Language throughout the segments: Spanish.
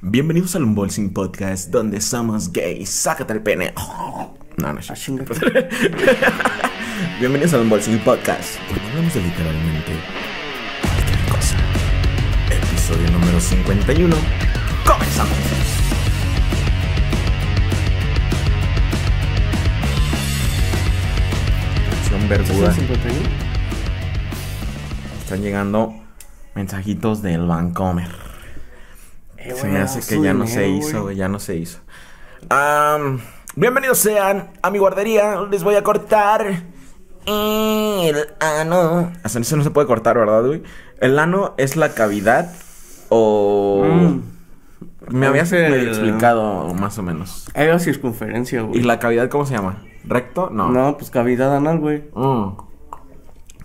Bienvenidos al Unboxing Podcast, donde somos gays. Sácate el pene. No, no, Ah. Bienvenidos al Unboxing Podcast, donde hablamos de literalmente cualquier cosa. Episodio número 51. Comenzamos. Canción verguda. 51? Están llegando mensajitos del Vancomer. Eh, Se me hace que ya no se hizo, güey, ya no se hizo. Am, bienvenidos sean a mi guardería. Les voy a cortar el ano. Hasta eso no se puede cortar, ¿verdad, güey? El ano es la cavidad o... Mm. Me habías el- explicado más o menos. Una circunferencia, güey. ¿Y la cavidad cómo se llama? ¿Recto? No. No, pues cavidad anal, güey. Mm.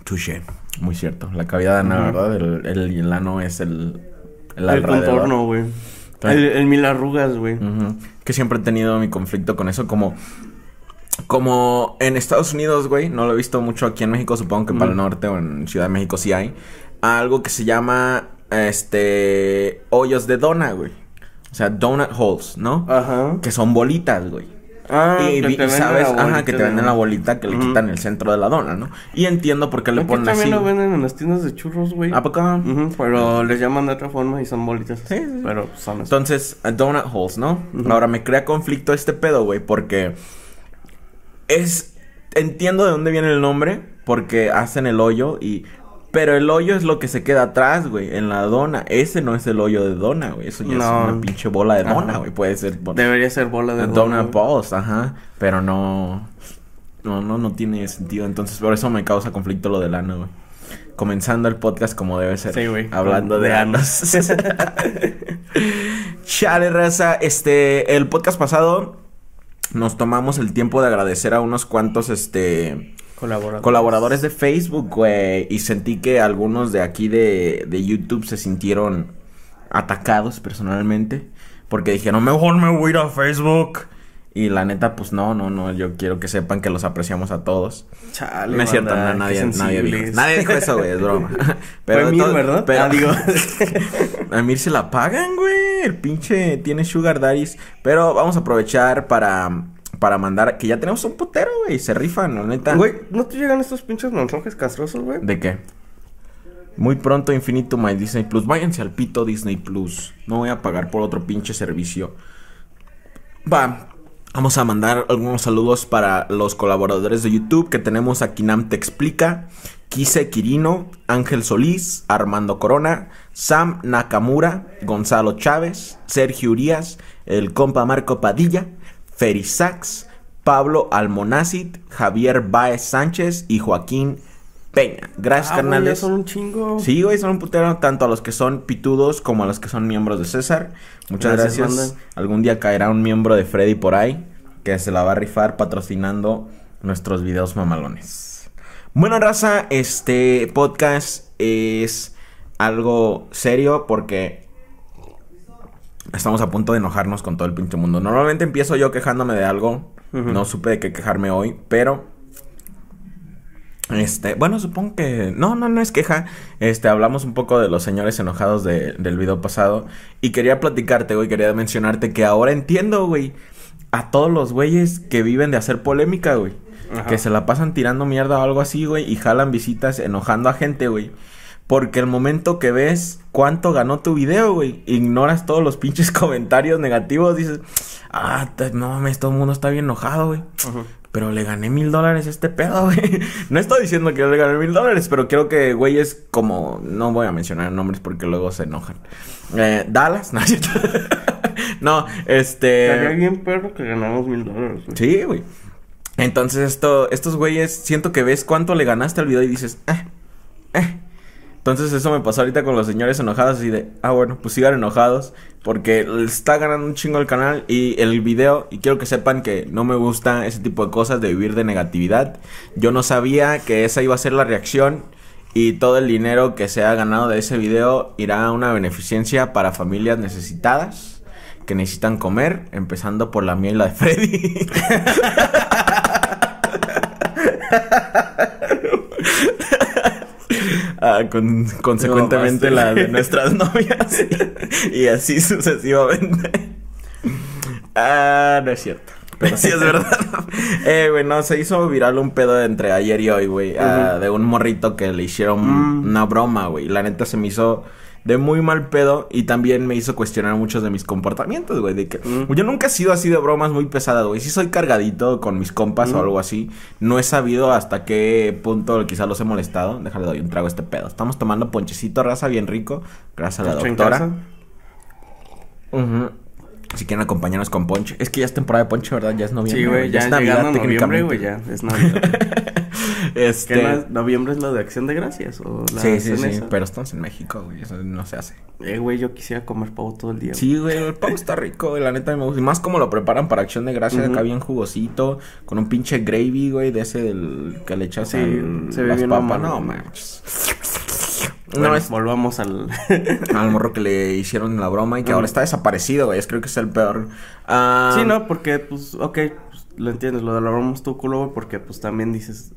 Touché. Muy cierto. La cavidad anal, Ujú. ¿verdad? El, el, el ano es el... El, El contorno, güey. El, el mil arrugas, güey. Ujú. Que siempre he tenido mi conflicto con eso, como... Como en Estados Unidos, güey, no lo he visto mucho aquí en México, supongo que para el norte o en Ciudad de México sí hay. Algo que se llama, este, hoyos de dona, güey. O sea, donut holes, ¿no? Ajá. Que son bolitas, güey. Ah, y, que te sabes, la ajá, que te de- venden la bolita que le quitan el centro de la dona, ¿no? Y entiendo por qué le Aquí ponen también así. lo venden en las tiendas de churros, güey. ¿A poco? Pero les llaman de otra forma y son bolitas. Sí, sí. Pero son así. Entonces, donut holes, ¿no? Ahora me crea conflicto este pedo, güey, porque es entiendo de dónde viene el nombre, porque hacen el hoyo y pero el hoyo es lo que se queda atrás, güey, en la dona. Ese no es el hoyo de dona, güey. Eso ya es una pinche bola de dona, Ajá. güey. Puede ser bo- Debería ser bola de dona, güey. balls, ajá, pero no no no no tiene sentido, entonces por eso me causa conflicto lo del ano, güey. Comenzando el podcast como debe ser. Sí, güey. Hablando Con- de anos. Chale, raza. Este, el podcast pasado nos tomamos el tiempo de agradecer a unos cuantos, este, Colaborador. colaboradores de Facebook, güey. Y sentí que algunos de aquí de, de YouTube se sintieron atacados personalmente. Porque dijeron, mejor me voy a ir a Facebook. Y la neta, pues no, no, no. Yo quiero que sepan que los apreciamos a todos. Chale, no es cierto, no, nadie, nadie dijo. Nadie dijo eso, güey, es broma. Fue de Mir, todo- ¿verdad? Pero, Ah, digo. a Mir se la pagan, güey. El pinche tiene Sugar Daddies. Pero vamos a aprovechar para, para mandar. Que ya tenemos un putero, güey. Se rifan, la neta. Güey, ¿no te llegan estos pinches mensajes castrosos, güey? ¿De qué? Muy pronto Infinito My Disney Plus. Váyanse al pito Disney Plus. No voy a pagar por otro pinche servicio. Va. Vamos a mandar algunos saludos para los colaboradores de YouTube que tenemos a Kinam Te Explica, Kise Quirino, Ángel Solís, Armando Corona, Sam Nakamura, Gonzalo Chávez, Sergio Urias, el compa Marco Padilla, Feri Sachs, Pablo Almonacid, Javier Baez Sánchez y Joaquín Peña. Gracias, Ah, güey, carnales. son un chingo. Sí, güey, son un putero tanto a los que son pitudos como a los que son miembros de César. Muchas gracias. Gracias. Algún día caerá un miembro de Freddy por ahí que se la va a rifar patrocinando nuestros videos mamalones. Bueno, raza, este podcast es algo serio porque estamos a punto de enojarnos con todo el pinche mundo. Normalmente empiezo yo quejándome de algo. No supe de qué quejarme hoy, pero este, bueno, supongo que. No, no, no es queja. Este, hablamos un poco de los señores enojados de- del video pasado. Y quería platicarte, güey. Quería mencionarte que ahora entiendo, güey. A todos los güeyes que viven de hacer polémica, güey. Ajá. Que se la pasan tirando mierda o algo así, güey. Y jalan visitas enojando a gente, güey. Porque el momento que ves cuánto ganó tu video, güey, ignoras todos los pinches comentarios negativos, dices, ah, no mames, todo el mundo está bien enojado, güey. Ujú. Pero le gané mil dólares a este pedo, güey. No estoy diciendo que yo le gané mil dólares, pero creo que güeyes como... No voy a mencionar nombres porque luego se enojan. Eh, Dallas, no, es cierto. no, Estaría este... bien perro que ganamos mil dólares, güey. Sí, güey. Entonces esto, estos güeyes, siento que ves cuánto le ganaste al video y dices, eh, eh. Entonces eso me pasó ahorita con los señores enojados y de, ah bueno, pues sigan enojados porque está ganando un chingo el canal y el video y quiero que sepan que no me gusta ese tipo de cosas de vivir de negatividad. Yo no sabía que esa iba a ser la reacción y todo el dinero que se ha ganado de ese video irá a una beneficencia para familias necesitadas que necesitan comer, empezando por la mía y la de Freddy. ah, con- consecuentemente la de nuestras novias. y, y así sucesivamente. ah, no es cierto. Pero sí es verdad. eh, güey, no, se hizo viral un pedo entre ayer y hoy, güey. ah, de un morrito que le hicieron Mm. una broma, güey. La neta se me hizo de muy mal pedo y también me hizo cuestionar muchos de mis comportamientos, güey. De que Mm. yo nunca he sido así de bromas muy pesadas, güey. Sí soy cargadito con mis compas o Mm. algo así. No he sabido hasta qué punto quizá los he molestado. Déjale doy un trago a este pedo. Estamos tomando ponchecito raza bien rico. Gracias a la doctora. Ujú. Si quieren acompañarnos con ponche. Es que ya es temporada de ponche, ¿verdad? Ya es noviembre. Sí, güey, ya es llegando a Navidad, noviembre, güey, ya es Navidad. Este... ¿Qué es- noviembre es la de Acción de Gracias o la Sí, sí, sí. Pero estamos en México, güey. Eso no se hace. Eh, güey, yo quisiera comer pavo todo el día. güey. Sí, güey, el pavo está rico, güey, la neta me gusta. Y más como lo preparan para acción de gracia, Ujú. acá bien jugosito, con un pinche gravy, güey, de ese del que le echas Sí, al- se ve las bien papas. No, manches. Bueno, No, es volvamos al... al morro que le hicieron la broma y que Ujú. ahora está desaparecido, güey. Es creo que es el peor. Ah, Sí, no, porque, pues, ok, pues, lo entiendes, lo de la broma estuvo culo, güey, porque, pues, también dices...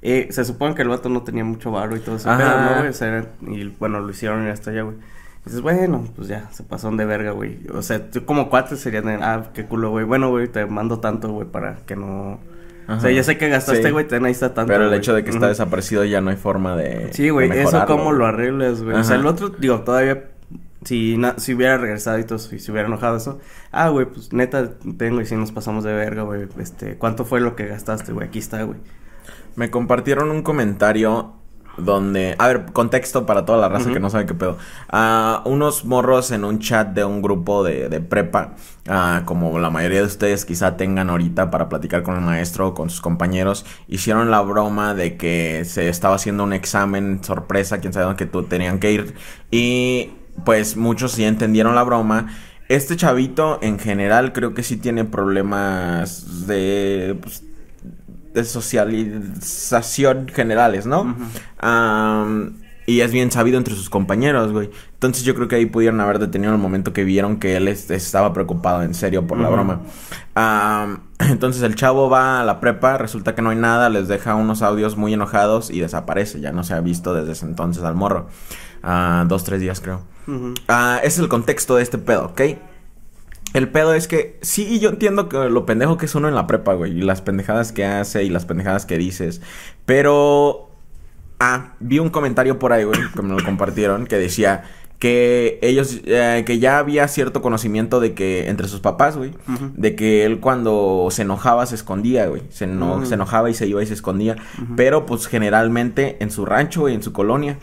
Eh, se supone que el vato no tenía mucho varo y todo eso, pero no, güey, o sea, y, bueno, lo hicieron y hasta allá, güey. Dices, bueno, pues ya, se pasaron de verga, güey. O sea, tú como cuate serían de, ah, qué culo, güey. Bueno, güey, te mando tanto, güey, para que no... O sea, ya sé que gastaste, Sí. güey, ten ahí está tanto, Pero el hecho de que está desaparecido ya no hay forma de. Sí, güey, eso cómo lo arreglas, güey. O sea, el otro, digo, todavía, si, na- si hubiera regresado y todo, si se hubiera enojado eso, ah, güey, pues neta, tengo y si nos pasamos de verga, güey, este, ¿cuánto fue lo que gastaste, güey? Aquí está, güey. Me compartieron un comentario donde, a ver, contexto para toda la raza que no sabe qué pedo. Ah, unos morros en un chat de un grupo de, de prepa, ah, como la mayoría de ustedes quizá tengan ahorita para platicar con el maestro o con sus compañeros, hicieron la broma de que se estaba haciendo un examen sorpresa, quién sabe dónde que tú tenían que ir y pues muchos sí entendieron la broma. Este chavito en general creo que sí tiene problemas de pues, de socialización generales, ¿no? Y es bien sabido entre sus compañeros, güey. Entonces yo creo que ahí pudieron haber detenido el momento que vieron que él es- estaba preocupado en serio por la broma. Entonces el chavo va a la prepa, resulta que no hay nada, les deja unos audios muy enojados y desaparece. Ya no se ha visto desde ese entonces al morro. Ah, dos, tres días creo. Ese es el contexto de este pedo, ¿ok? El pedo es que sí, yo entiendo que lo pendejo que es uno en la prepa, güey, y las pendejadas que hace y las pendejadas que dices, pero... Ah, vi un comentario por ahí, güey, que me lo compartieron, que decía que ellos, eh, que ya había cierto conocimiento de que entre sus papás, güey, de que él cuando se enojaba se escondía, güey, se, eno- se enojaba y se iba y se escondía, pero pues generalmente en su rancho, güey, en su colonia.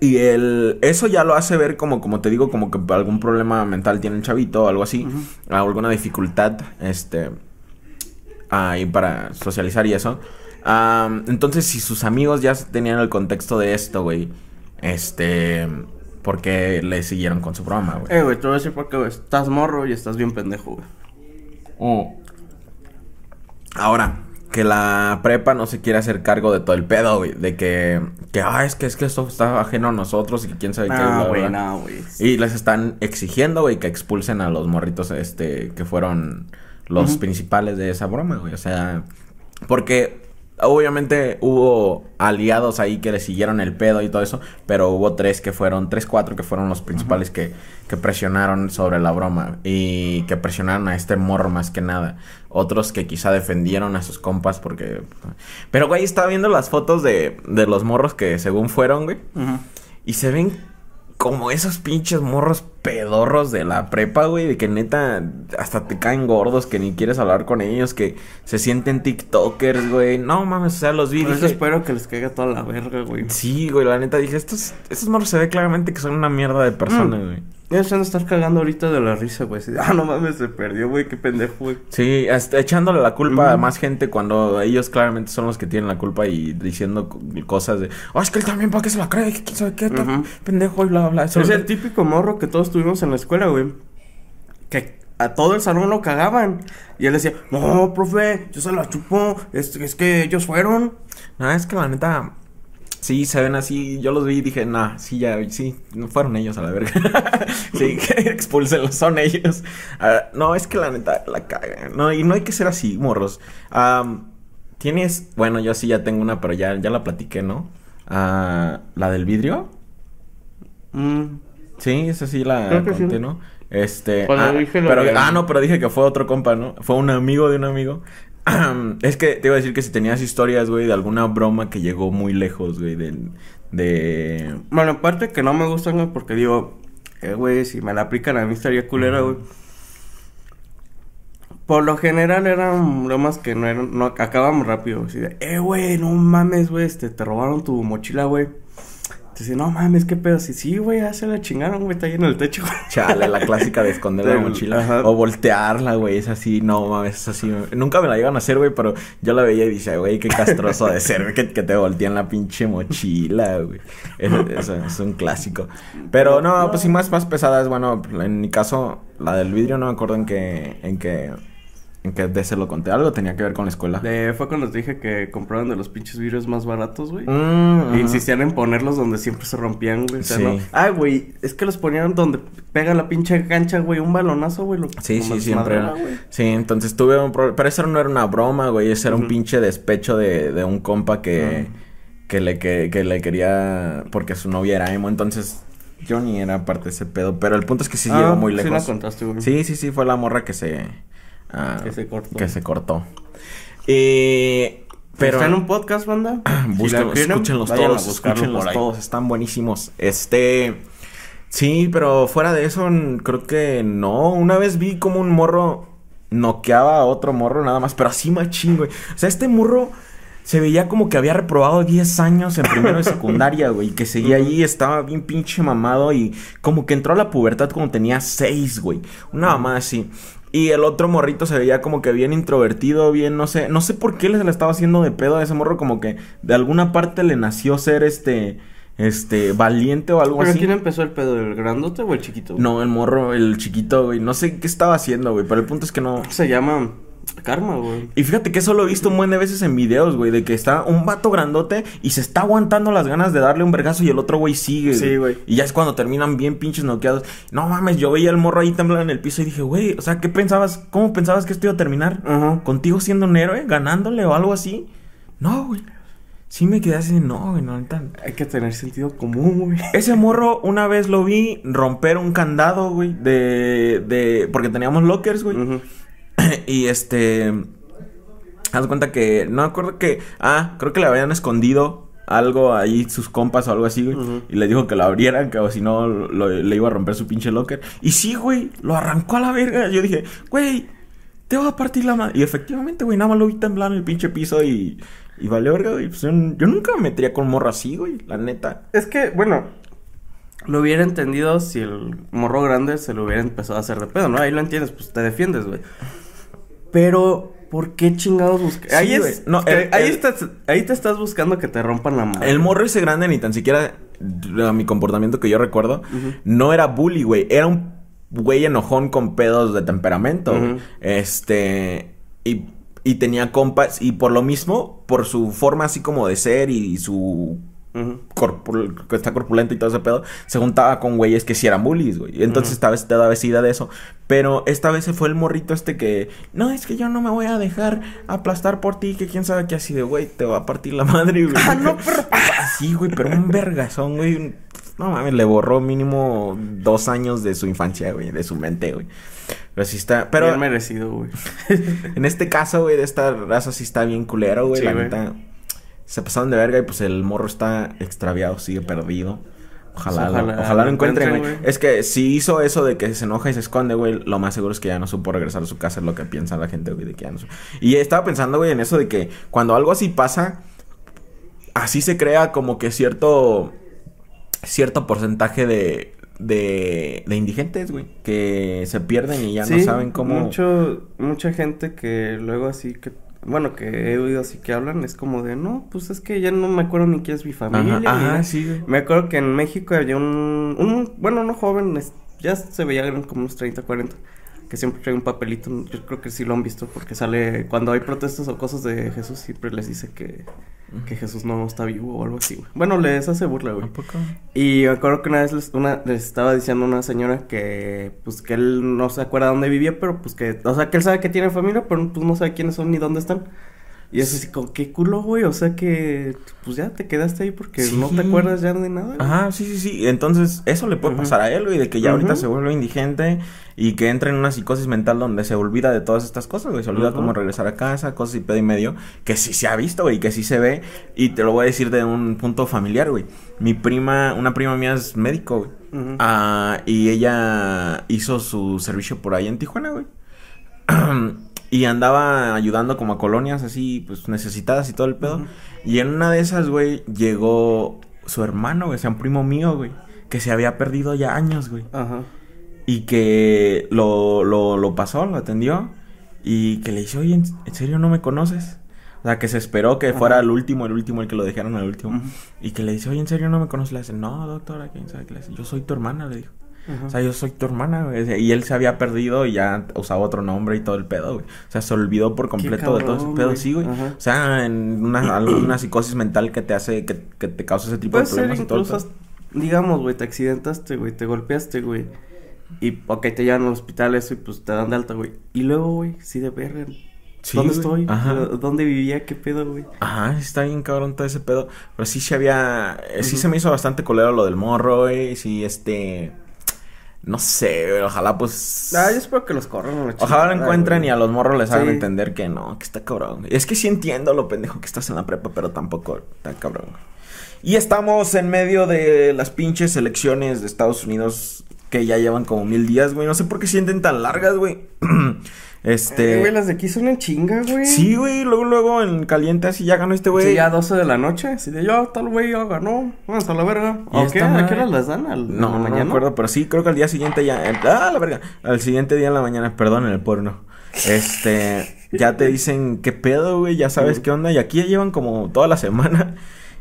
Y el, eso ya lo hace ver como, como te digo, como que algún problema mental tiene el chavito o algo así. Alguna dificultad, este, ahí para socializar y eso. Entonces, si sus amigos ya tenían el contexto de esto, güey, este, ¿por qué le siguieron con su broma, güey? Eh, güey, te voy a decir por qué, güey. Estás morro y estás bien pendejo, güey. Oh. Ahora, que la prepa no se quiere hacer cargo de todo el pedo, güey. De que, que, ah, es que, es que esto está ajeno a nosotros y que quién sabe qué. No, bla, güey, bla. no, güey. Y les están exigiendo, güey, que expulsen a los morritos, este, que fueron los principales de esa broma, güey. O sea, porque obviamente hubo aliados ahí que le siguieron el pedo y todo eso, pero hubo tres que fueron, tres, cuatro que fueron los principales que, que presionaron sobre la broma y que presionaron a este morro más que nada. Otros que quizá defendieron a sus compas porque... Pero, güey, estaba viendo las fotos de, de los morros que según fueron, güey. Y se ven como esos pinches morros pedorros de la prepa, güey, de que neta hasta te caen gordos, que ni quieres hablar con ellos, que se sienten TikTokers, güey. No mames, o sea, los vi. Por eso espero que les caiga toda la verga, güey. Sí, güey, la neta dije, estos, estos morros se ve claramente que son una mierda de personas, Mm. güey. Ya se van a estar cagando ahorita de la risa, güey. Ah, no mames, se perdió, güey. Qué pendejo, güey. Sí, hasta echándole la culpa a más gente cuando ellos claramente son los que tienen la culpa y diciendo co- cosas de, oh, es que él también, ¿para qué se la cree? ¿Quién sabe qué? Pendejo y bla, bla, bla. Es el típico morro que todos tuvimos en la escuela, güey. Que a todo el salón lo cagaban. Y él decía, no, profe, yo se la chupo. Es, es que ellos fueron. No, es que la neta. Sí, se ven así. Yo los vi y dije, nah, sí, ya, sí, no fueron ellos a la verga. sí, que expúlsenlos, son ellos. Ah, no, es que la neta la cagan. No, y no hay que ser así, morros. Am, Tienes, bueno, yo sí ya tengo una, pero ya, ya la platiqué, ¿no? Ah, ¿La del vidrio? Mm, Sí, esa sí la Creo que sí. conté, ¿no? Este. Cuando ah, dije lo pero, de- ah, no, pero dije que fue otro compa, ¿no? Fue un amigo de un amigo. es que te iba a decir que si tenías historias, güey, de alguna broma que llegó muy lejos, güey, de. de... Bueno, aparte que no me gustan, güey, porque digo, eh, güey, si me la aplican a mí estaría culera, güey. Por lo general eran bromas que no eran, no acabamos rápido. Así de, eh, güey, no mames, güey, este, te robaron tu mochila, güey. Dice, no mames, qué pedo. Sí, sí, güey, ya se la chingaron, güey, está ahí en el techo, güey. Chale, la clásica de esconder la mochila. ajá. O voltearla, güey. Es así, no mames, es así. Nunca me la llegan a hacer, güey, pero yo la veía y dije, güey, qué castroso de ser, güey, que, que te voltean la pinche mochila, güey. Eso, eso es un clásico. Pero no, pues sí, más, más pesadas, bueno, en mi caso, la del vidrio no me acuerdo en qué, en qué, qué de se lo conté. Algo tenía que ver con la escuela. De- fue cuando te dije que compraron de los pinches vidrios más baratos, güey. Mm, E insistían en ponerlos donde siempre se rompían, güey. O sea, Sí. no. Ah, güey, es que los ponían donde pega la pinche cancha, güey, un balonazo, güey. Lo, Sí, sí, siempre era. Sí, entonces tuve un problema. Pero eso no era una broma, güey. Ese era un pinche despecho de, de un compa que, que, le, que, que le quería. Porque su novia era emo. Entonces yo ni era parte de ese pedo. Pero el punto es que sí Ah, llegó muy Sí, la lejos. contaste, güey. Sí, sí, sí, fue la morra que se. Ah, Que se cortó. Que se cortó. Eh, pero. Está en un podcast, banda. Si la quieren, escúchenlos todos, escúchenlos por ahí. todos, están buenísimos. Este, sí, pero fuera de eso, creo que no. Una vez vi como un morro noqueaba a otro morro nada más, pero así machín, güey. O sea, este morro se veía como que había reprobado 10 años en primero de secundaria, güey, que seguía ahí, estaba bien pinche mamado y como que entró a la pubertad cuando tenía 6, güey. Una mamada así. Y el otro morrito se veía como que bien introvertido, bien, no sé, no sé por qué le se le estaba haciendo de pedo a ese morro, como que de alguna parte le nació ser este, este, valiente o algo ¿Pero así. quién empezó el pedo? ¿El grandote o el chiquito? No, el morro, el chiquito, güey, no sé qué estaba haciendo, güey, pero el punto es que no. Se llama Karma, güey. Y fíjate que eso lo he visto un buen de veces en videos, güey, de que está un vato grandote y se está aguantando las ganas de darle un vergazo y el otro güey sigue. Sí, güey. Y ya es cuando terminan bien pinches noqueados. No mames, yo veía el morro ahí temblando en el piso y dije, güey, o sea, ¿qué pensabas? ¿Cómo pensabas que esto iba a terminar? Ajá. ¿Contigo siendo un héroe? ¿Ganándole o algo así? No, güey. Sí me quedé así, no, güey, no, ahorita. Hay que tener sentido común, güey. Ese morro una vez lo vi romper un candado, güey, de, de, porque teníamos lockers, güey. Ujú. y este. Haz cuenta que. No me acuerdo que. Ah, creo que le habían escondido algo ahí, sus compas o algo así, güey. Y le dijo que lo abrieran, que o si no lo- le iba a romper su pinche locker. Y sí, güey, lo arrancó a la verga. Yo dije, güey, te va a partir la madre. Y efectivamente, güey, nada más lo vi temblar en el pinche piso y. Y vale verga, güey. Pues yo, yo nunca me metería con morro así, güey, la neta. Es que, bueno, lo hubiera entendido si el morro grande se lo hubiera empezado a hacer de pedo, ¿no? Ahí lo entiendes, pues te defiendes, güey. Pero, ¿por qué chingados buscas? Sí, ahí es. No, que- el- ahí, el- estás, ahí te estás buscando que te rompan la madre. El morro ese grande ni tan siquiera a mi comportamiento que yo recuerdo no era bully, güey, era un güey enojón con pedos de temperamento. Este y, y tenía compas y por lo mismo, por su forma así como de ser y su Corpul- que está corpulento y todo ese pedo, se juntaba con güeyes que sí eran bullies, güey. Entonces Ujú. esta vez te daba de eso. Pero esta vez se fue el morrito este que, no, es que yo no me voy a dejar aplastar por ti, que quién sabe qué así de, güey, te va a partir la madre, güey. Ah, no, pero- Así, güey, pero un vergazón, güey. No mames, le borró mínimo dos años de su infancia, güey, de su mente, güey. Pero sí está, pero Bien merecido, güey. en este caso, güey, de esta raza sí está bien culero, güey. Sí, la güey. neta. Se pasaron de verga y pues el morro está extraviado, sigue perdido. Ojalá, Ojalá lo, ojalá lo lo encuentren, güey. Es que si hizo eso de que se enoja y se esconde, güey, lo más seguro es que ya no supo regresar a su casa, es lo que piensa la gente, güey, de que ya no supo. Y estaba pensando, güey, en eso de que cuando algo así pasa, así se crea como que cierto, cierto porcentaje de, de, de indigentes, güey, que se pierden y ya no saben cómo... Mucho, mucha gente que luego así que. Bueno, que he oído así que hablan, es como de, no, pues es que ya no me acuerdo ni quién es mi familia. Ajá, ni ajá, nada". sí. Me acuerdo que en México había un, un bueno, no joven, ya se veía eran como unos 30, 40, que siempre trae un papelito, yo creo que sí lo han visto, porque sale, cuando hay protestas o cosas de Jesús, siempre les dice que, que Jesús no está vivo o algo así, güey. Bueno, les hace burla, güey. ¿A poco? Y me acuerdo que una vez les, una, les estaba diciendo a una señora que, pues, que él no se acuerda dónde vivía, pero pues que, o sea, que él sabe que tiene familia, pero pues no sabe quiénes son ni dónde están. Y es así, con qué culo, güey. O sea que, pues ya te quedaste ahí porque Sí. no te acuerdas ya de nada. güey. Ajá, sí, sí, sí. Entonces, eso le puede pasar a él, güey, de que ya ahorita se vuelve indigente y que entra en una psicosis mental donde se olvida de todas estas cosas, güey. Se olvida Ujú. cómo regresar a casa, cosas y pedo y medio, que sí se ha visto, güey, que sí se ve. Y te lo voy a decir de un punto familiar, güey. Mi prima, una prima mía es médico, güey. Ah, y ella hizo su servicio por ahí en Tijuana, güey. y andaba ayudando como a colonias así, pues necesitadas y todo el pedo. Y en una de esas, güey, llegó su hermano, güey, o sea, un primo mío, güey, que se había perdido ya años, güey. Ajá. Y que lo, lo, lo pasó, lo atendió. Y que le dice, oye, ¿en, en serio no me conoces? O sea, que se esperó que fuera el último, el último, el que lo dejaron al último. Y que le dice, oye, ¿en serio no me conoces? Le dice, no, doctora, ¿quién sabe qué le dice? Yo soy tu hermana, le dijo. Ajá. O sea, yo soy tu hermana, güey. Y él se había perdido y ya usaba otro nombre y todo el pedo, güey. O sea, se olvidó por completo de todo ese pedo, güey. sí, güey. Ajá. O sea, en una, alguna psicosis mental que te hace, que, que te causa ese tipo Puede de ser problemas y todo el incluso, digamos, güey, te accidentaste, güey, te golpeaste, güey. Y, ok, te llevan al hospital, eso, y pues te dan de alta, güey. Y luego, güey, sí de verga. Sí, ¿Dónde güey. estoy? Ajá. ¿Dónde vivía? ¿Qué pedo, güey? Ajá, está bien cabrón todo ese pedo. Pero sí se había. eh, Sí se me hizo bastante colero lo del morro, güey. Sí, este. No sé, ojalá pues. Ah, yo espero que los corran la Ojalá lo encuentren y a los morros les hagan entender que no, que está cabrón. Es que sí entiendo lo pendejo que estás en la prepa, pero tampoco está cabrón. Y estamos en medio de las pinches elecciones de Estados Unidos que ya llevan como mil días, güey. No sé por qué sienten tan largas, güey. este. Güey, las de aquí son en chinga, güey. Sí, güey, luego, luego en caliente así ya ganó este güey. Sí, ya 12 de la noche. Así de yo, tal güey ya ganó. Vamos a la verga. Y ¿O esta qué? ¿A madre- qué hora las dan? ¿Al, No, la no me acuerdo, pero sí, creo que al día siguiente ya. ah, la verga. Al siguiente día en la mañana, perdón, en el porno. Este. Ya te dicen qué pedo, güey, ya sabes qué onda. Y aquí ya llevan como toda la semana.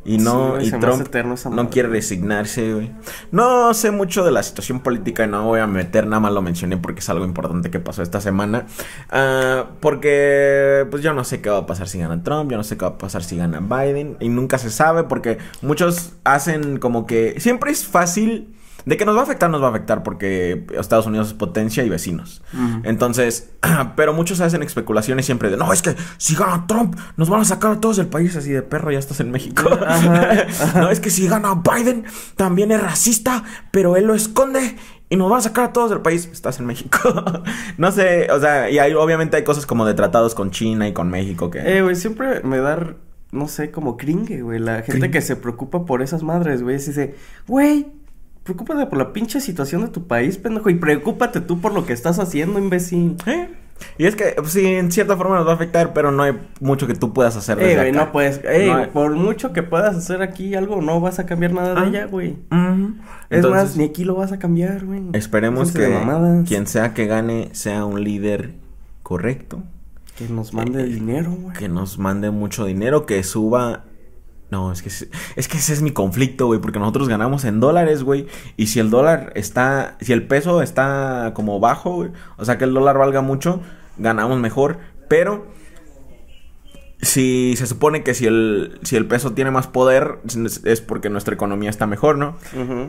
Y no, Sí, y Trump no quiere resignarse, güey. No sé mucho de la situación política y no voy a meter, nada más lo mencioné porque es algo importante que pasó esta semana. Ah, porque, pues yo no sé qué va a pasar si gana Trump, yo no sé qué va a pasar si gana Biden. Y nunca se sabe porque muchos hacen como que siempre es fácil. De que nos va a afectar, nos va a afectar porque Estados Unidos es potencia y vecinos. Entonces, pero muchos hacen especulaciones siempre de, no, es que si gana Trump, nos van a sacar a todos del país así de perro, ya estás en México. No, es que si gana Biden, también es racista, pero él lo esconde. Y nos van a sacar a todos del país. Estás en México. no sé, o sea, y hay, obviamente hay cosas como de tratados con China y con México que... Eh, güey, siempre me da, no sé, como cringe, güey. La gente que se preocupa por esas madres, güey. Se dice, güey, preocúpate por la pinche situación de tu país, pendejo. Y preocúpate tú por lo que estás haciendo, imbécil. ¿Eh? Y es que, pues, sí, en cierta forma nos va a afectar, pero no hay mucho que tú puedas hacer desde Eh, güey, acá. no puedes. Eh, No hay- por mucho que puedas hacer aquí algo, no vas a cambiar nada de Ah. allá, güey. Es Entonces, más, ni aquí lo vas a cambiar, güey. Esperemos que quien sea que gane sea un líder correcto, Que nos mande el dinero, güey. que nos mande mucho dinero, que suba... No, es que es, que ese es mi conflicto, güey, porque nosotros ganamos en dólares, güey, y si el dólar está, si el peso está como bajo, güey, o sea que el dólar valga mucho, ganamos mejor, pero si se supone que si el si el peso tiene más poder es- porque nuestra economía está mejor, ¿no?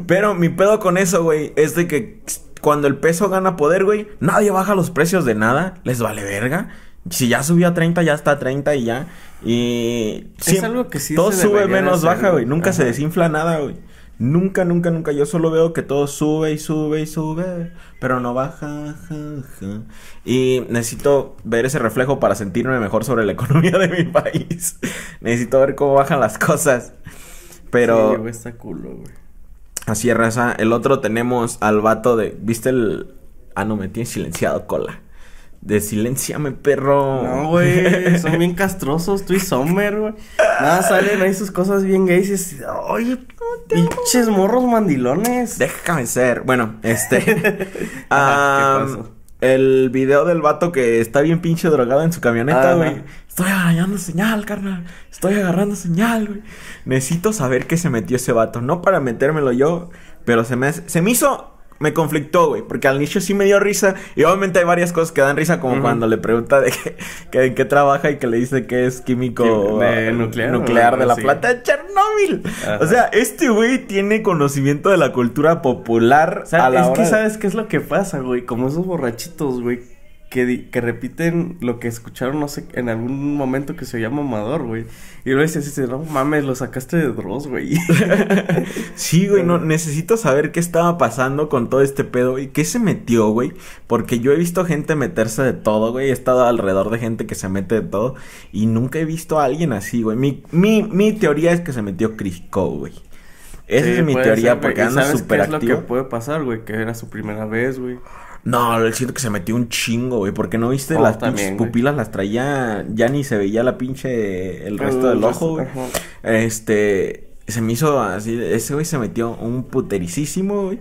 Pero mi pedo con eso, güey, es de que cuando el peso gana poder, güey, nadie baja los precios de nada, les vale verga. Si ya subió a 30, ya está a 30 y ya. Y Es algo que sí todo se sube menos baja, güey. Nunca se desinfla nada, güey. Nunca, nunca, nunca. Yo solo veo que todo sube y sube y sube, pero no baja. ja, ja. Y necesito ver ese reflejo para sentirme mejor sobre la economía de mi país. necesito ver cómo bajan las cosas. Pero Sí, está culo, güey. Así es, raza. El otro tenemos al vato de. ¿Viste el.? Ah, no, me tiene silenciado cola. De silenciame, perro. No, güey, son bien castrosos, tú y Sommer, güey. Nada, salen ahí sus cosas bien gays y oye, pinches morros mandilones. Déjame ser. Bueno, este. Ajá, am, ¿qué pasó? el video del vato que está bien pinche drogado en su camioneta, güey. Estoy agarrando señal, carnal. Estoy agarrando señal, güey. Necesito saber qué se metió ese vato. No para metérmelo yo, pero se me, se me hizo. Me conflictó, güey, porque al inicio sí me dio risa. Y obviamente hay varias cosas que dan risa, como cuando le pregunta de qué, que, en qué trabaja y que le dice que es químico De eh, nuclear, de la así. planta de Chernobyl. Ajá. O sea, este güey tiene conocimiento de la cultura popular O sea, a la es hora que de- sabes qué es lo que pasa, güey. Como esos borrachitos, güey. Que, que repiten lo que escucharon, no sé, en algún momento que se llama Amador, güey. Y luego dices, dices, no mames, lo sacaste de Dross, güey. Sí, güey, no, necesito saber qué estaba pasando con todo este pedo y qué se metió, güey. Porque yo he visto gente meterse de todo, güey. He estado alrededor de gente que se mete de todo y nunca he visto a alguien así, güey. Mi, mi, mi teoría es que se metió Chris Cole, güey. Esa Sí, es mi teoría ser, porque ¿Y anda sabes súper qué es lo que activo. puede pasar, güey? Que era su primera vez, güey. No, siento que se metió un chingo, güey. Porque no viste Oh, las también, pupilas, las traía. Ya ni se veía la pinche. El resto del ojo, güey. Este, se me hizo así, ese güey se metió un putericísimo, güey.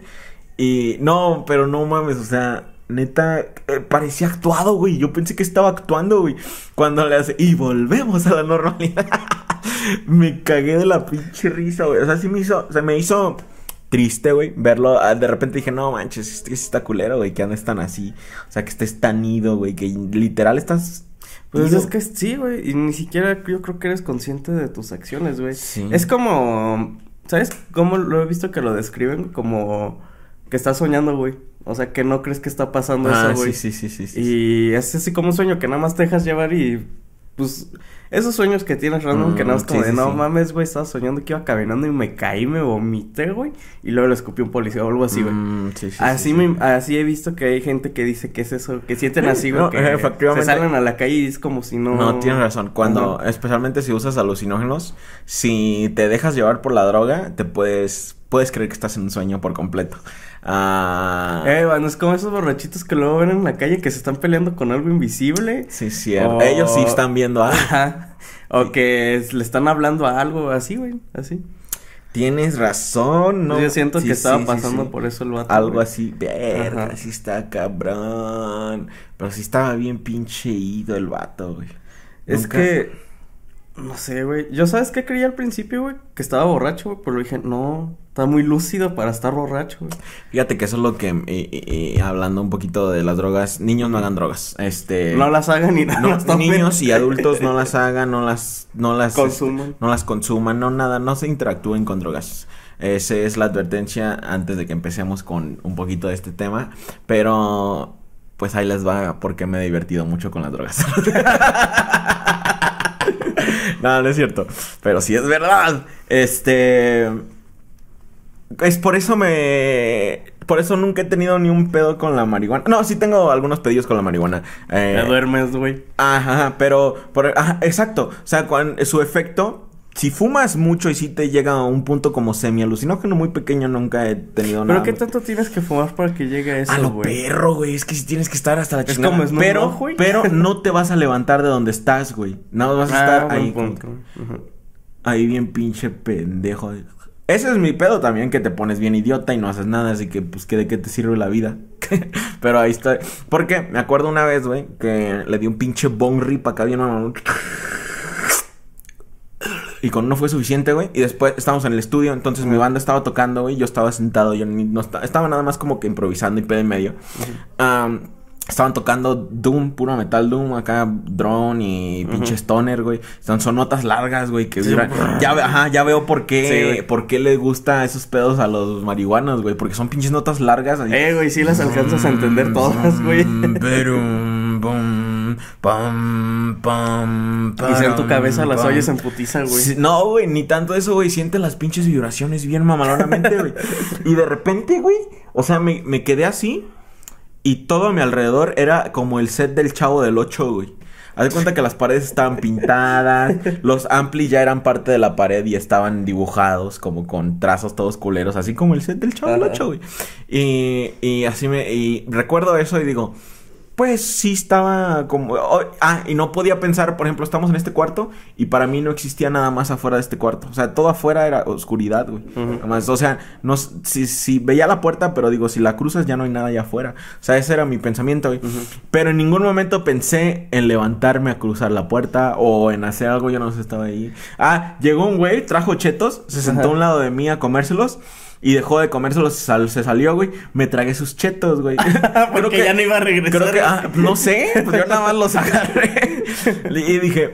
Y no, pero no mames, o sea, neta, eh, parecía actuado, güey. Yo pensé que estaba actuando, güey. Cuando le hace, y volvemos a la normalidad. me cagué de la pinche risa, güey. O sea, sí me hizo, se me hizo triste, güey, verlo. Ah, De repente dije, no manches, este está culero, güey, que andes tan así. O sea, que estés tan ido, güey, que literal estás. Pues ido. es que sí, güey. Y ni siquiera yo creo que eres consciente de tus acciones, güey. Sí. Es como. ¿Sabes cómo lo he visto que lo describen? Como que estás soñando, güey. O sea, que no crees que está pasando Ah, eso, güey. sí, sí, sí, sí, sí. Y es así como un sueño que nada más te dejas llevar y. Pues. Esos sueños que tienes random que Mm, nada más como sí, de no sí. mames, güey. Estaba soñando que iba caminando y me caí, me vomité, güey. Y luego le escupí un policía o algo así, güey. Mm, sí, sí, Así sí, me, sí. así he visto que hay gente que dice que es eso, que sienten así, güey, No, que efectivamente. se salen a la calle y es como si no. No, tienes razón. Cuando, especialmente si usas alucinógenos, si te dejas llevar por la droga, te puedes, puedes creer que estás en un sueño por completo. Ah, Eh, bueno, es como esos borrachitos que luego ven en la calle que se están peleando con algo invisible. sí, cierto. o- Ellos sí están viendo algo. Ajá. O que le están hablando a algo así, güey, así. Tienes razón, ¿no? Yo siento Sí, que estaba sí, pasando por eso el vato. Algo güey. así, verga, sí está cabrón. Pero sí estaba bien pinche ido el vato, güey. Es Nunca- que. No sé, güey. Yo, ¿sabes qué creía al principio, güey? Que estaba borracho, güey. Pero dije, no, está muy lúcido para estar borracho, güey. Fíjate que eso es lo que, y- y- y hablando un poquito de las drogas, niños no hagan drogas. Este... No las hagan ni nada. No, niños y adultos no las hagan, no las, no las Consuman. este, no las consuman, no nada, no se interactúen con drogas. Esa es la advertencia antes de que empecemos con un poquito de este tema. Pero pues ahí les va porque me he divertido mucho con las drogas. no, no es cierto. Pero sí es verdad. Este. Es por eso me. Por eso nunca he tenido ni un pedo con la marihuana. No, sí tengo algunos pedillos con la marihuana. Eh, Te duermes, güey. Ajá, pero, por- ajá, exacto. O sea, cuan- su efecto, si fumas mucho y si te llega a un punto como semi-alucinógeno muy pequeño, nunca he tenido Pero nada. qué tanto tienes que fumar para que llegue a A eso, lo güey. perro, güey. Es que si tienes que estar hasta la Es chingada. como Snoop pero, güey. pero no te vas a levantar de donde estás, güey. Nada más vas a Ah, estar ahí, punto. con- ahí bien pinche pendejo. Ese es mi pedo también, que te pones bien idiota y no haces nada, así que pues que de qué te sirve la vida. Pero ahí está. Porque me acuerdo una vez, güey, que le di un pinche bong rip acá bien mamón. Y con uno fue suficiente, güey. Y después estábamos en el estudio, entonces mi banda estaba tocando, güey. Yo estaba sentado, yo ni- no esta- estaba nada más como que improvisando y pedo en medio. Am, estaban tocando Doom, puro metal Doom, acá drone y pinche stoner, güey. Son, son notas largas, güey, que Sí. ya, ajá, ya veo por Sí, qué, güey. por qué le gusta esos pedos a los marihuanos, güey. Porque son pinches notas largas. así. Eh, güey, sí las alcanzas a entender todas, güey. Mm, berum, bum, pam, pam, Y si en tu cabeza las pam. oyes en putiza, güey. Sí, no, güey, ni tanto eso, güey. Siente las pinches vibraciones bien mamalonamente, güey. y de repente, güey, o sea, me, me quedé así. Y todo a mi alrededor era como el set del chavo del 8, güey. Haz de cuenta que las paredes estaban pintadas, los amplis ya eran parte de la pared y estaban dibujados como con trazos todos culeros, así como el set del chavo del Ajá. 8, güey. Y, y así me... Y recuerdo eso y digo... Pues sí estaba como... oh, ah, y no podía pensar, por ejemplo, estamos en este cuarto y para mí no existía nada más afuera de este cuarto. O sea, todo afuera era oscuridad, güey. O sea, no, si, si veía la puerta, pero digo, si la cruzas ya no hay nada allá afuera. O sea, ese era mi pensamiento, güey. Pero en ningún momento pensé en levantarme a cruzar la puerta o en hacer algo, yo no sé, estaba ahí. Ah, llegó un güey, trajo chetos, se sentó a un lado de mí a comérselos. Y dejó de comérselos, sal- se salió, güey. Me tragué sus chetos, güey. Porque ya no iba a regresar. Creo que, ah, no sé, pues yo nada más los agarré. y dije,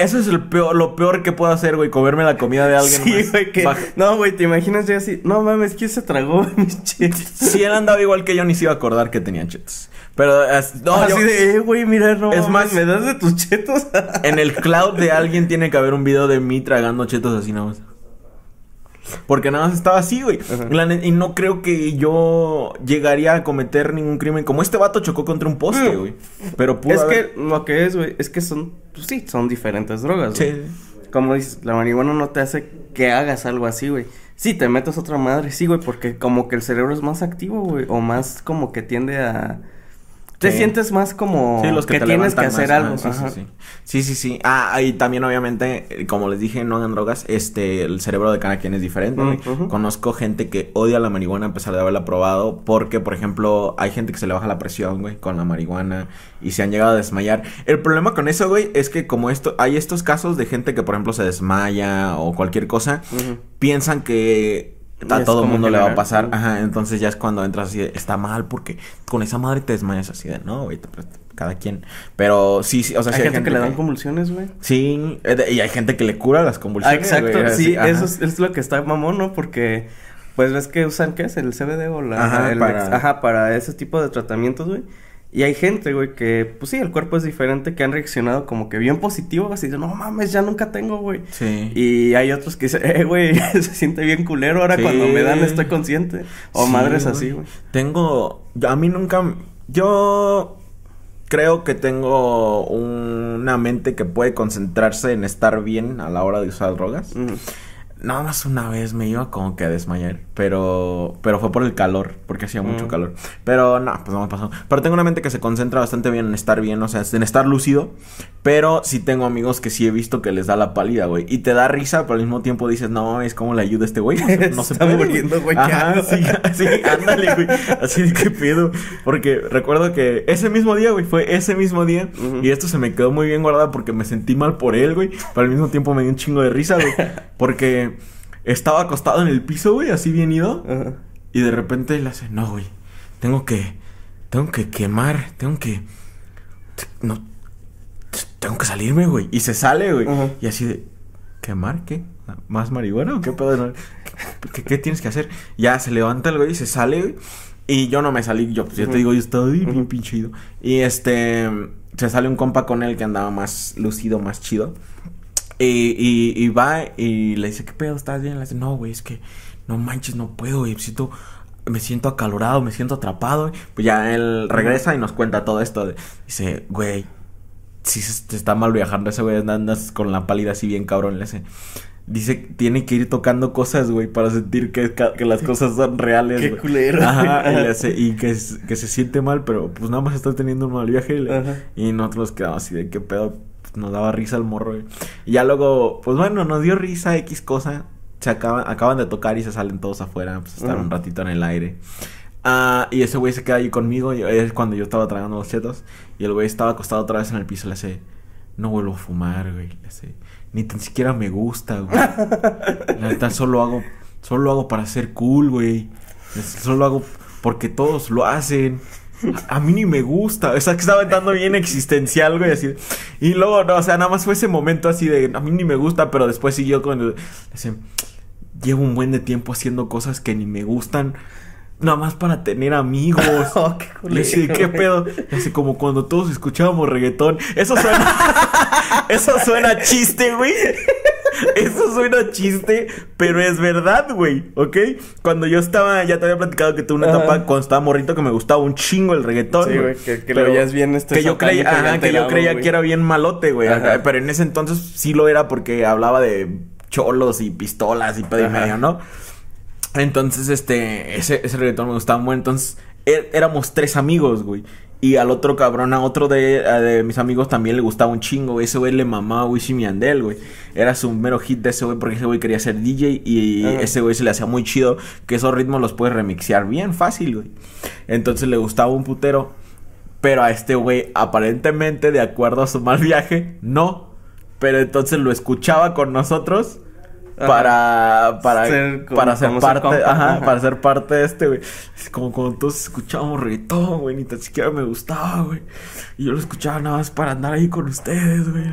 Eso es el peor, lo peor que puedo hacer, güey, comerme la comida de alguien Sí, más. güey, que... No, güey, te imaginas ya así... No mames, ¿quién se tragó mis chetos? Si él andaba igual que yo, ni se iba a acordar que tenía chetos. Pero, as- no, así yo- de, eh, güey, mira, no Es más- ¿me das de tus chetos? en el cloud de alguien tiene que haber un video de mí tragando chetos así nada más. Porque nada más estaba así, güey. Y no creo que yo llegaría a cometer ningún crimen. Como este vato chocó contra un poste, Mm. güey. Pero pudo es haber- que lo que es, güey, es que son... Pues sí, son diferentes drogas, Sí. güey. Como dices, la marihuana no te hace que hagas algo así, güey. Sí, te metes otra madre, sí, güey, porque como que el cerebro es más activo, güey. O más como que tiende a... Te Sí. sientes más como Sí, los que, tienes que hacer algo. Ajá. sí, sí, sí. Sí. Ah, y también obviamente, como les dije, no hagan drogas. Este, el cerebro de cada quien es diferente. Conozco gente que odia la marihuana a pesar de haberla probado. Porque, por ejemplo, hay gente que se le baja la presión, güey, con la marihuana. Y se han llegado a desmayar. El problema con eso, güey, es que como esto, hay estos casos de gente que, por ejemplo, se desmaya o cualquier cosa. Piensan que a todo el mundo le va a pasar. Ajá, entonces ya es cuando entras así de, está mal porque con esa madre te desmayas así de, no, güey, cada quien. Pero sí, sí, o sea, hay sí gente, que le dan convulsiones, güey. Sí, eh, y hay gente que le cura las Ah, convulsiones. exacto, sí, eso es, es lo que está mamón, ¿no? Porque, pues ves que usan, ¿qué es? El CBD o la... Ajá, el para- ex- ajá, para ese tipo de tratamientos, güey. Y hay gente, güey, que, pues sí, el cuerpo es diferente, que han reaccionado como que bien positivo, así de, no mames, ya nunca tengo, güey. Sí. Y hay otros que dicen, eh, güey, se siente bien culero, ahora Sí. cuando me dan estoy consciente. O Sí, madres así, güey. Tengo, a mí nunca, yo creo que tengo una mente que puede concentrarse en estar bien a la hora de usar drogas. Ujú. Nada más una vez me iba como que a desmayar, pero pero fue por el calor, porque hacía mucho Mm. calor. Pero no, pues no me pasó. Pero tengo una mente que se concentra bastante bien en estar bien, o sea, en estar lúcido, pero sí tengo amigos que sí he visto que les da la pálida, güey, y te da risa, pero al mismo tiempo dices, "No, es como le ayuda a este güey." No se, no se Está puede, muriendo, güey, ¿qué Ajá, sí, sí, ándale, güey. Así de qué pedo, porque recuerdo que ese mismo día, güey, fue ese mismo día y esto se me quedó muy bien guardado porque me sentí mal por él, güey, pero al mismo tiempo me dio un chingo de risa, güey, porque estaba acostado en el piso, güey, así bien ido. Ajá. Y de repente le hace, no, güey, tengo que, tengo que quemar, tengo que, no, tengo que salirme, güey. Y se sale, güey. Ajá. Y así de, ¿quemar qué? ¿Más marihuana o qué pedo? No? ¿Qué, qué- tienes que hacer? Ya se levanta el güey y se sale, güey. Y yo no me salí, yo, pues ya te digo, yo estaba bien pinche ido. Y este, se sale un compa con él que andaba más lucido, más chido. Y, y, y va y le dice, ¿qué pedo? ¿Estás bien? Le dice, no, güey, es que no manches, no puedo, güey. Me siento, me siento acalorado, me siento atrapado. güey". Pues ya él regresa y nos cuenta todo esto. de- dice, güey, si se te está mal viajando ese güey, andas con la pálida así bien cabrón. Le dice, dice, tiene que ir tocando cosas, güey, para sentir que, que las cosas son reales. Qué güey". culero. Ajá, y, le hace- y que, se siente mal, pero pues nada más está teniendo un mal viaje. y le- y nosotros quedamos así de qué pedo. Pues, nos daba risa el morro, güey. Y ya luego, pues bueno, nos dio risa X cosa. Se acaban, acaban de tocar y se salen todos afuera. Pues estar un ratito en el aire. Ah, y ese güey se queda ahí conmigo. y es cuando yo estaba tragando los chetos. Y el güey estaba acostado otra vez en el piso. Le hace, no vuelvo a fumar, güey. Le hace, ni tan siquiera me gusta, güey. La neta, solo hago, solo lo hago para ser cool, güey. Solo lo hago porque todos lo hacen. A, mí ni me gusta. O sea, que estaba entrando bien existencial, güey, así. Y luego, no, o sea, nada más fue ese momento así de, a mí ni me gusta, pero después siguió con el... ese, Llevo un buen de tiempo haciendo cosas que ni me gustan. Nada más para tener amigos. Oh, qué culero, ¿qué güey. pedo? Dice, como cuando todos escuchábamos reggaetón. Eso suena. eso suena chiste, güey. Eso suena chiste, pero es verdad, güey, ¿ok? Cuando yo estaba, ya te había platicado que tuve una Ajá. etapa cuando estaba morrito que me gustaba un chingo el reggaetón. Sí, güey, que- que lo veías bien, este, Que yo creía, ajá, que yo creía que era bien malote, güey. Ajá. Pero en ese entonces sí lo era porque hablaba de cholos y pistolas y pedo y Ajá. medio, ¿no? Entonces, este, ese, ese reggaetón me gustaba mucho. Entonces, é- éramos tres amigos, güey. Y al otro cabrón, a otro de, a de mis amigos también le gustaba un chingo, güey. Ese güey le mamaba Wisin y Yandel, güey. Era su mero hit de ese güey porque ese güey quería ser DJ y Ajá. ese güey se le hacía muy chido que esos ritmos los puedes remixear bien fácil, güey. Entonces le gustaba un putero. Pero a este güey, aparentemente, de acuerdo a su mal viaje, no. Pero entonces lo escuchaba con nosotros. Para para Ser como- para ser parte, compa, ajá, ajá. para ser parte de este, güey. Es como cuando todos escuchábamos reggaetón, güey, ni tan siquiera me gustaba, güey. Y yo lo escuchaba nada más para andar ahí con ustedes, güey.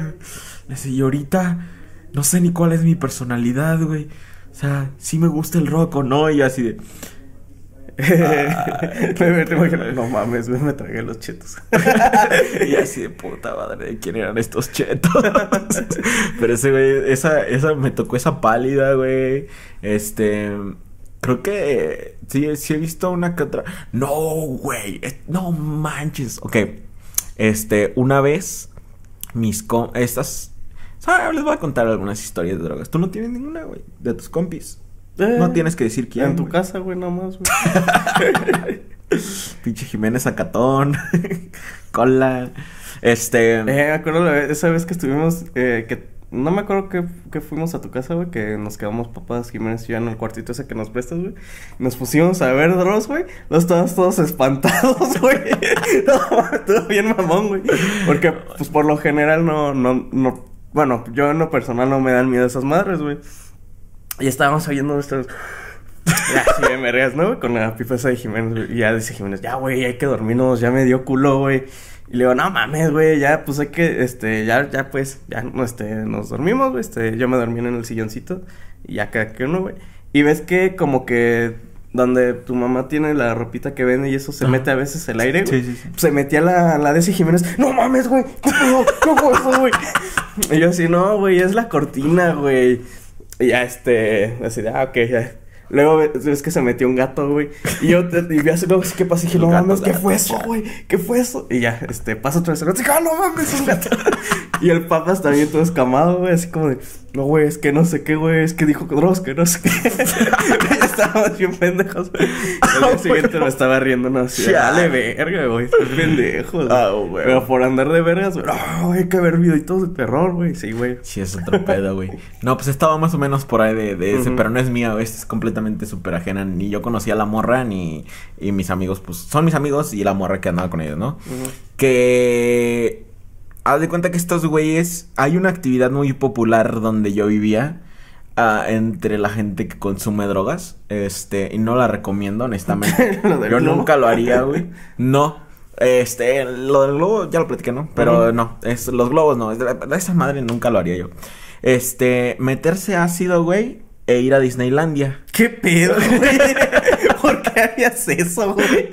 Y ahorita no sé ni cuál es mi personalidad, güey. O sea, si me gusta el rock o no, y así de me, me, te imagino, no mames, me tragué los chetos. y así de puta madre, ¿de quién eran estos chetos? Pero ese güey, esa, esa, me tocó esa pálida, güey. Este, creo que sí, sí he visto una que otra. No, güey, no manches. Ok, este, una vez, mis com, estas, ¿sabes? Les voy a contar algunas historias de drogas. Tú no tienes ninguna, güey, de tus compis. No tienes que decir quién. En tu güey. casa, güey, nada más, güey. Pinche Jiménez Acatón. Cola. Este. Eh, me acuerdo la vez- esa vez que estuvimos, eh, que no me acuerdo que, que fuimos a tu casa, güey, que nos quedamos papás, Jiménez y yo en el cuartito ese que nos prestas, güey. Nos pusimos a ver Dross, güey. Los estábamos todos espantados, güey. no, estuvo bien mamón, güey. Porque, pues, por lo general no, no, no, bueno, yo en lo personal no me dan miedo esas madres, güey. Y estábamos oyendo nuestros... Ya, sí, me mergas, ¿no? Con la pipa esa de Jiménez, güey. Y ya dice Jiménez, ya, güey, hay que dormirnos, ya me dio culo, güey. Y le digo, no mames, güey, ya, pues hay que, este, ya, ya, pues, ya, no, este, nos dormimos, güey, este, yo me dormí en el silloncito. Y ya cada que uno, güey. Y ves que como que donde tu mamá tiene la ropita que vende y eso se mete a veces el aire, güey. Sí, sí, sí. Se metía la, la de ese Jiménez, no mames, güey, ¿qué pedo? ¿Qué fue eso, güey? Y yo así, no, güey, es la cortina, güey. Ya, este, así de, ah, ok, ya. Luego ves, que se metió un gato, güey. Y yo te, y vi así, luego, ¿qué pasa? Y dije, no mames, ¿qué fue eso, güey? ¿Qué fue eso? Y ya, este, pasa otra vez y dije, ah, no mames, es un gato. y el papas también todo escamado, güey, así como de, no, güey, es que no sé qué, güey, es que dijo Dross, que no sé qué. Estábamos bien pendejos, güey. El día siguiente me estaba riendo, no, así, dale verga, güey, estoy pendejo. Ah, güey. Pero por andar de vergas, güey, no, hay que ver videitos de terror, güey, sí, güey. Sí, es otro pedo, güey. No, pues estaba más o menos por ahí de, de ese, pero no es mía, este es completamente súper ajena. Ni yo conocía a la morra, ni. Y mis amigos, pues son mis amigos y la morra que andaba con ellos, ¿no? Que. Haz de cuenta que estos güeyes. Hay una actividad muy popular donde yo vivía. ah, entre la gente que consume drogas. Este. Y no la recomiendo, honestamente. Lo del yo globo. nunca lo haría, güey. No. Este, lo del globo ya lo platiqué, ¿no? Pero no, es, los globos no, es esa madre nunca lo haría yo. Este, meterse ácido, güey, e ir a Disneylandia. ¿Qué pedo, güey? ¿Por qué harías eso, güey?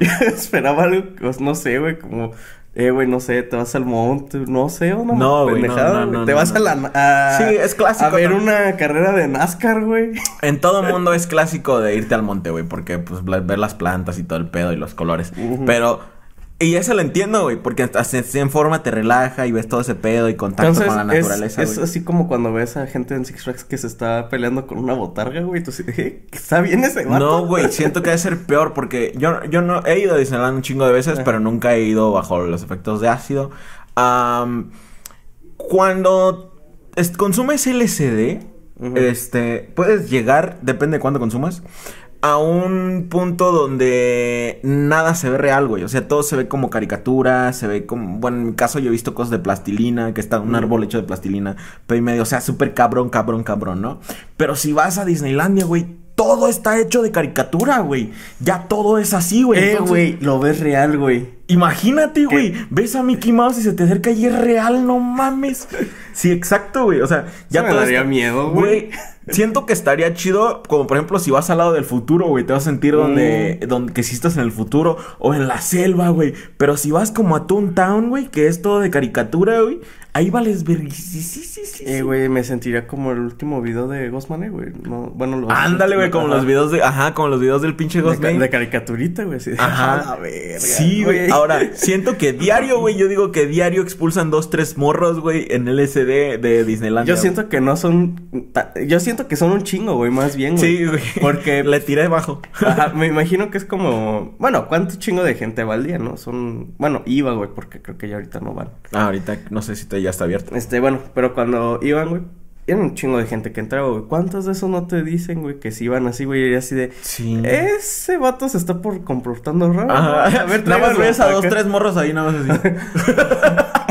Yo esperaba algo, pues, no sé, güey, como, eh, güey, no sé, te vas al monte, no sé, una No, güey, no, güey. no, Te vas a la... A, Sí, es clásico A ver también. una carrera de NASCAR, güey. En todo mundo es clásico de irte al monte, güey, porque pues ver las plantas y todo el pedo y los colores. Pero y eso lo entiendo, güey, porque hasta en forma te relaja y ves todo ese pedo y contacto Entonces, con la es, naturaleza, es güey. así como cuando ves a gente en Six Flags que se está peleando con una botarga, güey, tú sí, eh, ¿está bien ese vato? No, güey, siento que debe ser peor porque yo, yo no he ido a Disneyland un chingo de veces, Ajá. pero nunca he ido bajo los efectos de ácido. Cuando es- consumes LSD, Ujú. este, puedes llegar, depende de cuándo consumas, a un punto donde nada se ve real, güey. O sea, todo se ve como caricatura, se ve como... Bueno, en mi caso yo he visto cosas de plastilina, que está un árbol hecho de plastilina, pero y medio, o sea, súper cabrón, cabrón, cabrón, ¿no? Pero si vas a Disneylandia, güey, todo está hecho de caricatura, güey. Ya todo es así, güey. Eh, Entonces, güey, lo ves real, güey. Imagínate, güey. Ves a Mickey Mouse y se te acerca y es real, no mames. Sí, exacto, güey. O sea, ya me todo daría miedo, güey. Siento que estaría chido, como por ejemplo, si vas al lado del futuro, güey, te vas a sentir donde, Mm. donde que si estás en el futuro o en la selva, güey. Pero si vas como a Toontown, güey, que es todo de caricatura, güey, ahí vales ver. Sí, sí, sí, sí. Eh, sí. güey, me sentiría como el último video de Ghostman, güey. No, bueno, los... Ándale, güey, como Ajá. los videos de, ajá, como los videos del pinche De, Ghostman. de caricaturita, güey. de, Ajá. "A verga, sí, güey. Ahora, siento que diario, güey, yo digo que diario expulsan dos, tres morros, güey, en LSD de Disneylandia. Yo siento que no son... Yo siento que son un chingo, güey, más bien, güey. Sí, güey. Porque... le tiré bajo. Ajá, me imagino que es como... Bueno, ¿cuánto chingo de gente va al día, no? Son... Bueno, iba, güey, porque creo que ya ahorita no van. Ah, ahorita no sé si te, ya está abierto. Este, bueno, pero cuando iban, güey... Era un chingo de gente que entraba, güey. ¿Cuántos de esos no te dicen, güey? Que si iban así, güey, y así de... Sí. Ese vato se está por comportando raro. Ajá. A ver, nada más ves a dos, tres morros ahí, nada más así.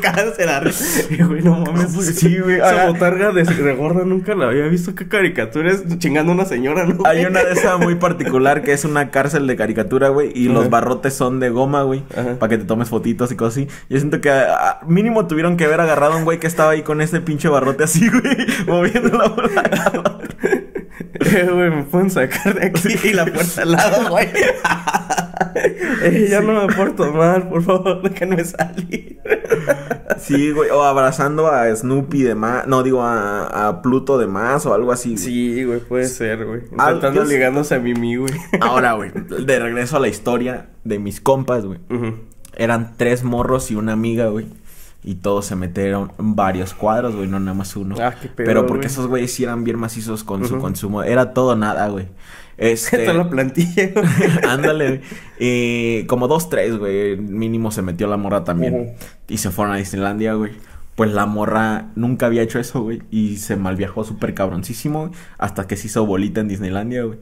cagándose la risa. Y, güey, no mames. Sí, güey. Esa botarga de, de gorda nunca la había visto. ¿Qué caricatura es? Chingando a una señora, ¿no? Hay una de esas muy particular que es una cárcel de caricatura, güey. Y los barrotes son de goma, güey. Ajá. Para que te tomes fotitos y cosas así. Yo siento que ah, mínimo tuvieron que haber agarrado a un güey que estaba ahí con ese pinche barrote así, güey. Moviéndolo por la Eh, güey, me pueden sacar de aquí y la puerta al lado, güey. Eh, ya no me porto mal, por favor, déjenme salir. Sí, güey. O abrazando a Snoopy de más. No, digo a, a Pluto de más o algo así. güey. Sí, güey, puede ser, güey. Yo- ligándose a Mimi, güey. Ahora, güey. De regreso a la historia de mis compas, güey. Eran tres morros y una amiga, güey. Y todos se metieron varios cuadros, güey, no nada más uno. Ah, qué pedo, Pero porque güey. esos güeyes sí eran bien macizos con su consumo. Era todo nada, güey. Este. Toda la plantilla, güey. Ándale, güey. Y como dos, tres, güey. Mínimo se metió la morra también. Y se fueron a Disneylandia, güey. Pues la morra nunca había hecho eso, güey. Y se malviajó súper cabroncísimo, güey. Hasta que se hizo bolita en Disneylandia, güey.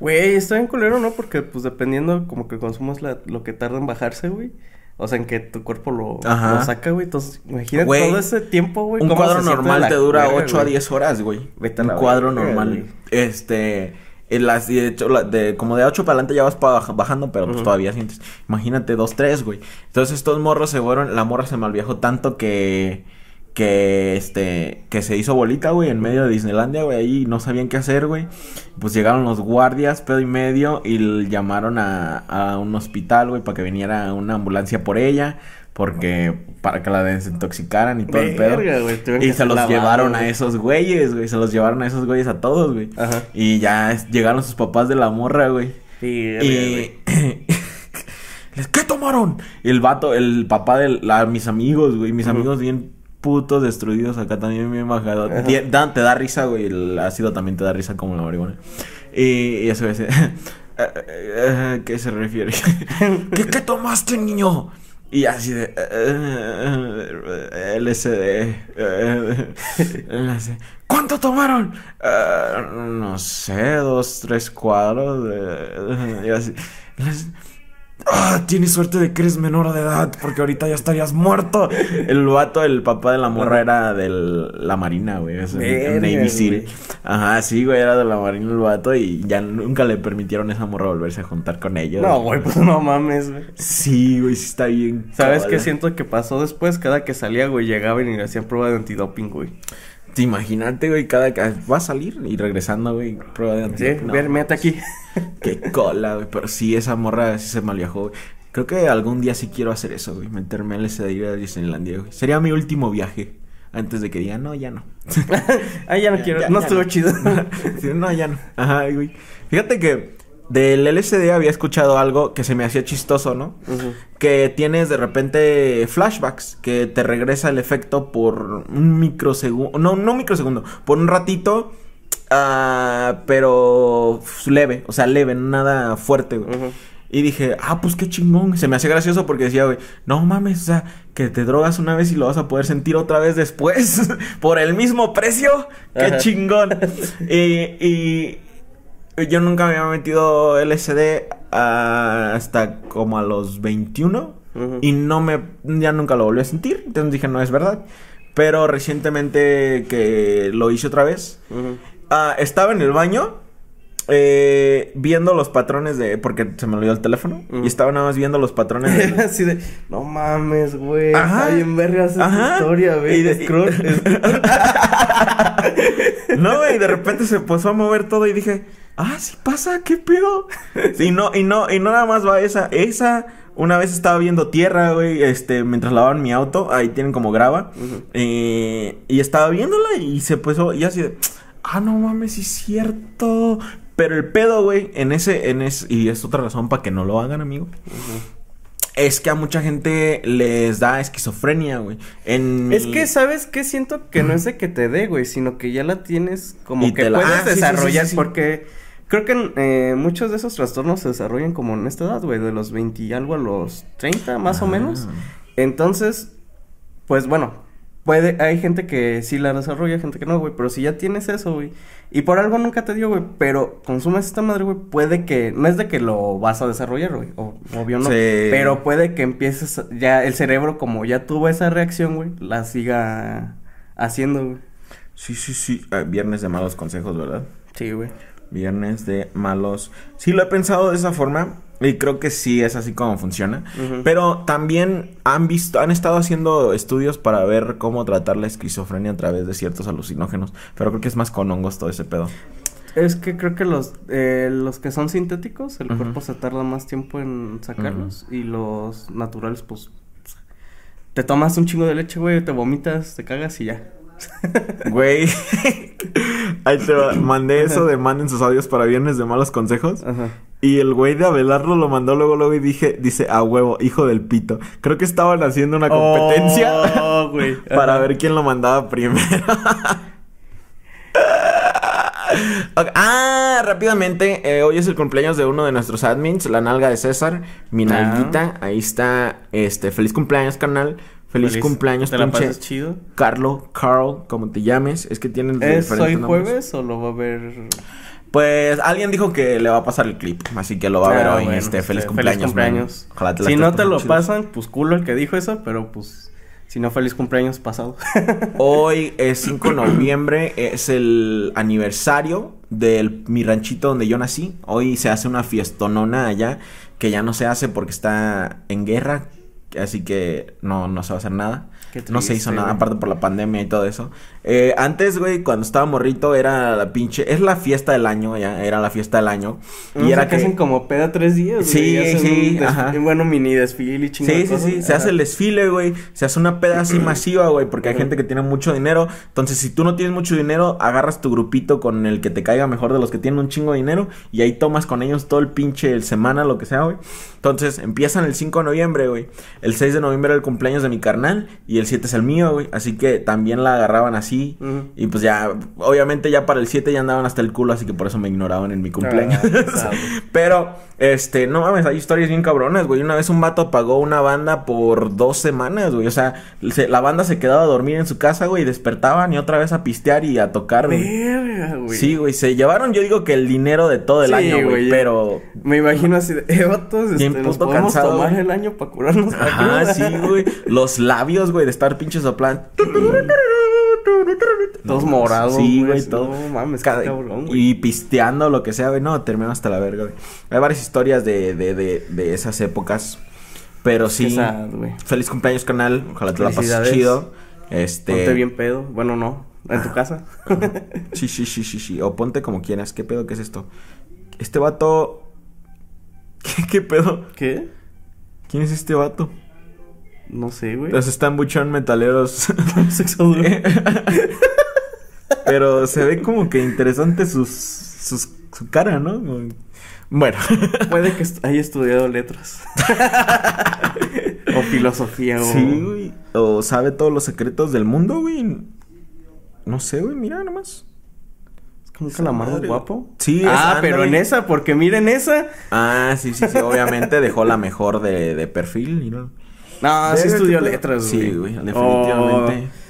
Güey, está bien culero, ¿no? Porque, pues, dependiendo como que consumas la, lo que tarda en bajarse, güey. O sea, en que tu cuerpo lo, lo saca, güey. Entonces, imagínate Güey, todo ese tiempo, güey. Un cuadro normal te dura verga, 8 a güey. 10 horas, güey. Vete a Un cuadro verga, normal. güey. Este. En las, de hecho, la- de, como de 8 para adelante ya vas pa- bajando, pero pues todavía sientes. Imagínate 2, 3, güey. Entonces estos morros se fueron. La morra se malviajó tanto que. Que este. Que se hizo bolita, güey, en medio de Disneylandia, güey. Ahí no sabían qué hacer, güey. Pues llegaron los guardias, pedo y medio. Y llamaron a, a un hospital, güey, para que viniera una ambulancia por ella. Porque. Para que la desintoxicaran y todo el pedo. Y se los lavado, llevaron a esos güeyes, güey. Se los llevaron a esos güeyes a todos, güey. Y ya llegaron sus papás de la morra, güey. Sí. Y. ¿Qué tomaron? Y el vato, el papá de la- mis amigos, güey. Mis amigos bien putos destruidos acá también bien bajado. Tie- da- te da risa, güey. El ácido también te da risa como la marihuana. Y, y eso es. ¿Qué se refiere? ¿Qué, ¿Qué tomaste, niño? Y así de... eh, LSD. eh, LSD. ¿Cuánto tomaron? Eh, no sé, dos, tres cuadros. de- y así. Ah, tienes suerte de que eres menor de edad, porque ahorita ya estarías muerto. El vato, el papá de la morra era de la marina, güey. Es un- un Verga, Navy SEAL. Ajá, sí, güey, era de la marina el vato y ya nunca le permitieron a esa morra volverse a juntar con ellos. No, güey, pues no mames, güey. Sí, güey, sí está bien. ¿Sabes qué siento que pasó después? Cada que salía, güey, llegaban y le hacían prueba de antidoping, güey. Te imagínate, güey, cada va a salir y regresando, güey, prueba de Sí, antídoto. No, ver, aquí. Qué cola, güey. Pero sí, esa morra sí se malviajó, güey. Creo que algún día sí quiero hacer eso, güey. Meterme al LSD y ir a Disneylandia, güey. Sería mi último viaje. Antes de que diga, no, ya no. ah, ya no Ya, quiero, ya, no ya estuvo no. chido. Sí, no, ya no. Ajá, güey. Fíjate que del LSD había escuchado algo que se me hacía chistoso, ¿no? Que tienes de repente flashbacks, que te regresa el efecto por un microsegundo, no, no un microsegundo, por un ratito, ah, pero leve, o sea, leve, nada fuerte, güey. Y dije, ah, pues qué chingón. Se me hacía gracioso porque decía, güey, no mames, o sea, que te drogas una vez y lo vas a poder sentir otra vez después por el mismo precio. Qué Ajá. chingón. y, y yo nunca me había metido LSD ah, hasta como a los 21 Ujú. y no me, ya nunca lo volví a sentir. Entonces dije, no es verdad. Pero recientemente que lo hice otra vez. Ah, estaba en el baño eh, viendo los patrones de... Porque se me olvidó el teléfono. Mm. Y estaba nada más viendo los patrones de... Así de, no mames, güey. Ajá. Está bien vergas Ajá. historia, Y güey. de- Scroll, scroll. no, güey, de repente se puso a mover todo y dije... Ah, sí pasa, ¿qué pedo? Sí, no, y no, y no nada más va esa. Esa... Una vez estaba viendo tierra, güey, este, mientras lavaban mi auto, ahí tienen como grava, eh, y estaba viéndola y se puso, y así de, ah, no mames, sí es cierto, pero el pedo, güey, en ese, en ese, y es otra razón para que no lo hagan, amigo, es que a mucha gente les da esquizofrenia, güey, en... Es que, ¿sabes qué? Siento que no es de que te dé, güey, sino que ya la tienes como Y que la- puedes ah, sí, desarrollar, sí, sí. porque creo que eh, muchos de esos trastornos se desarrollan como en esta edad, güey, de los 20 y algo a los 30, más o menos. Entonces, pues bueno, puede, hay gente que sí la desarrolla, gente que no, güey, pero si ya tienes eso, güey, y por algo nunca te dio, güey, pero consumes esta madre, güey, puede que, no es de que lo vas a desarrollar, güey, o, obvio no, Sí. pero puede que empieces, ya el cerebro, como ya tuvo esa reacción, güey, la siga haciendo, güey. Sí, sí, sí. Ah, viernes de malos consejos, ¿verdad? Sí, güey. Viernes de malos. Sí, lo he pensado de esa forma. Y creo que sí es así como funciona. Pero también han visto, han estado haciendo estudios para ver cómo tratar la esquizofrenia a través de ciertos alucinógenos. Pero creo que es más con hongos todo ese pedo. Es que creo que los, eh, los que son sintéticos, el cuerpo se tarda más tiempo en sacarlos. Y los naturales, pues. Te tomas un chingo de leche, güey, te vomitas, te cagas y ya. Güey. Ahí te va. mandé eso de manden sus audios para viernes de malos consejos. Ajá. Y el güey de Abelardo lo mandó luego, luego y dije, dice, a huevo, hijo del pito. Creo que estaban haciendo una competencia Oh, güey. para ver quién lo mandaba primero. Ah, rápidamente, eh, hoy es el cumpleaños de uno de nuestros admins, la nalga de César, mi Ah. nalguita. Ahí está, este, feliz cumpleaños, canal. Feliz, cumpleaños, ¿Te la pinche chido? Carlo, Carl, como te llames. Es que tienen ¿Es hoy jueves o lo va a ver? Pues alguien dijo que le va a pasar el clip, así que lo va a ver Ah, hoy. bueno, este, feliz este, cumpleaños. man. cumpleaños. Ojalá te la Si no te lo chido. pasan, pues culo el que dijo eso, pero pues. Si no, feliz cumpleaños pasado. Hoy es 5 de noviembre, es el aniversario de mi ranchito donde yo nací. Hoy se hace una fiestonona allá que ya no se hace porque está en guerra, así que no, no se va a hacer nada. No se hizo nada, güey. aparte por la pandemia y todo eso. Eh, antes, güey, cuando estaba morrito, era la pinche. Es la fiesta del año, ya, era la fiesta del año. Y era que que. hacen como peda tres días. Sí, güey, sí, un des- ajá. Bueno, mini desfile y chingada Sí, sí, sí, se hace el desfile, güey. Se hace una peda así masiva, güey, porque hay gente que tiene mucho dinero. Entonces, si tú no tienes mucho dinero, agarras tu grupito con el que te caiga mejor de los que tienen un chingo de dinero y ahí tomas con ellos todo el pinche el semana, lo que sea, güey. Entonces, empiezan el 5 de noviembre, güey. El 6 de noviembre era el cumpleaños de mi carnal y el 7 es el mío, güey. Así que también la agarraban así. Y pues ya, obviamente ya para el 7 ya andaban hasta el culo, así que por eso me ignoraban en mi cumpleaños. Ah. Pero, este, no mames, hay historias bien cabronas, güey. Una vez un vato apagó una banda por dos semanas, güey. O sea, se- la banda se quedaba a dormir en su casa, güey, y despertaban y otra vez a pistear y a tocar, güey. Verga, güey. Sí, güey, se llevaron, yo digo que el dinero de todo el Sí, año, güey, pero... Me imagino así de, eh, vatos, este, nos podemos cansado, tomar güey. el año para curarnos Ajá, sí, güey. Los labios, güey, de estar pinche soplando. Todos No, morados, Sí, güey, todo. no mames, qué Cada- cabrón, güey. Y pisteando, lo que sea, güey. No, terminó hasta la verga, güey. Hay varias historias de, de, de, de esas épocas. Pero sí. Sad. Feliz cumpleaños, canal. Ojalá te la pases chido. Este. Ponte bien pedo. Bueno, no. En tu casa. Sí, sí, sí, sí, sí. O ponte como quieras. ¿Qué pedo? ¿Qué es esto? Este vato. ¿Qué, qué pedo? ¿Qué? ¿Quién es este vato? No sé, güey. Los están buchón metaleros. Sexo duro. Pero se ve como que interesante sus, sus, su cara, ¿no? Bueno. Puede que est- haya estudiado letras. o filosofía, o... Sí, güey. O sabe todos los secretos del mundo, güey. No sé, güey, mira nomás. Es como un calamardo Madre. guapo. Sí, Ah, pero en esa, porque miren esa. Ah, sí, sí, sí. Obviamente dejó la mejor de, de perfil, y ¿no? Sí estudió letras, güey. Sí, güey, definitivamente. O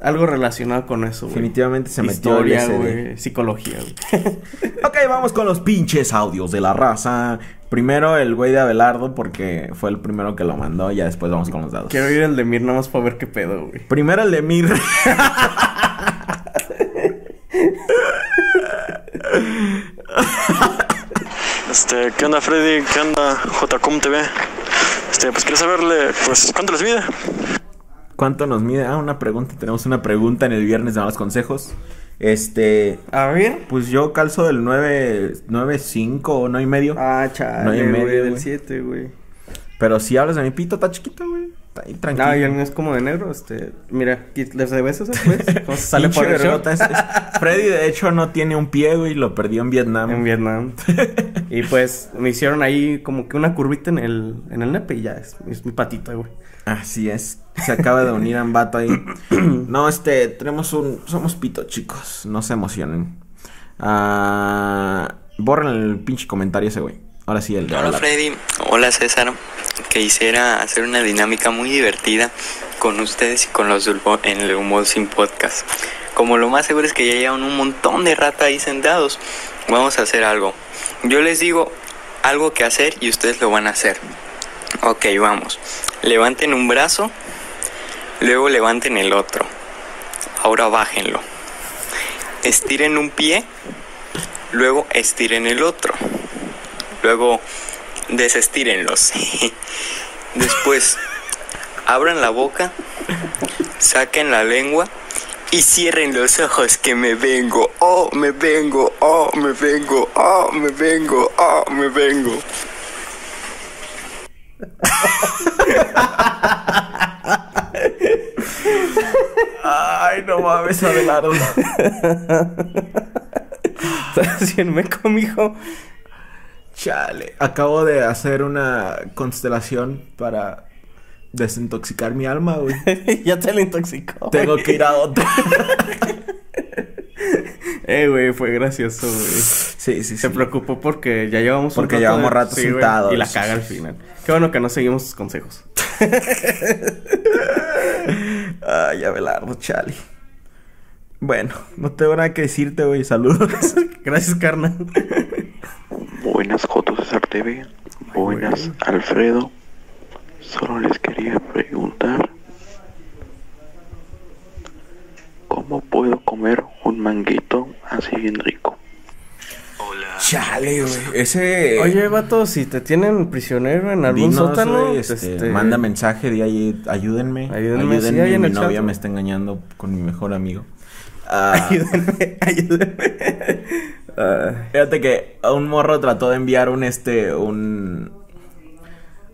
algo relacionado con eso, güey. Definitivamente se metió Historia, güey. Psicología, güey. Ok, vamos con los pinches audios de la raza. Primero el güey de Abelardo, porque fue el primero que lo mandó. Ya después vamos con los dados. Quiero ir el de Mir nada más para ver qué pedo, güey. Primero el de Mir. Este, ¿qué onda Freddy? ¿Qué onda JCOM TV? Este, pues quiero saberle, pues, ¿cuánto les mide? ¿Cuánto nos mide? Ah, una pregunta. Tenemos una pregunta en el viernes de malos consejos. Este, A ver. pues yo calzo del 9, 9, 5 o 9 y medio. Ah, chale, No hay güey, medio, del güey. 7, güey. Pero si hablas de mi pito, está chiquito, güey. Está ahí tranquilo. Ah, y el mío es como de negro, este... Mira, ¿qui- ¿les debes eso, pues? ¿Cómo se sale por el es- Freddy, de hecho, no tiene un pie, güey. Lo perdió en Vietnam. En Vietnam. y pues me hicieron ahí como que una curvita en el, en el nepe y ya es, es mi patita, güey. Así es. Se acaba de unir a un vato ahí. No, este, tenemos un. Somos pito, chicos. No se emocionen. Ah, borren el pinche comentario ese, güey. Ahora sí, el de Hola hablar. Freddy, hola César. Quisiera hacer una dinámica muy divertida con ustedes y con los en el Humor Sin Podcast. Como lo más seguro es que ya llevan un montón de ratas ahí sentados, vamos a hacer algo. Yo les digo algo que hacer y ustedes lo van a hacer. Ok, vamos. Levanten un brazo, luego levanten el otro. Ahora bájenlo. Estiren un pie, luego estiren el otro. Luego desestírenlos. Después abran la boca, saquen la lengua y cierren los ojos que me vengo. Oh, me vengo. Oh, me vengo. Oh, me vengo. Oh, me vengo. Ay, no mames, Abelardo. Estás haciendo meco, mijo. Chale. Acabo de hacer una constelación para desintoxicar mi alma, güey. ya te lo intoxicó. Tengo que ir a otra. Eh, güey, fue gracioso, güey. Sí, sí, Se sí. preocupó porque ya llevamos un Porque llevamos rato sí, güey, sentados. y la caga al final. Qué bueno que no seguimos sus consejos. Ay, Abelardo, chale. Bueno, no tengo nada que decirte, güey. Saludos. Gracias, carnal. Buenas Joto César TV, buenas Alfredo. Solo les quería preguntar ¿Cómo puedo comer un manguito así bien rico? Chale, güey. Ese. Oye, vato, si te tienen prisionero en algún dinos, sótano, este, este, manda mensaje de ahí, ayúdenme. Ayúdenme, sí, Ayúdenme, mi chat, novia me está engañando con mi mejor amigo. Ah, Ayúdenme, ayúdenme. Ah, Fíjate que un morro trató de enviar un este, un.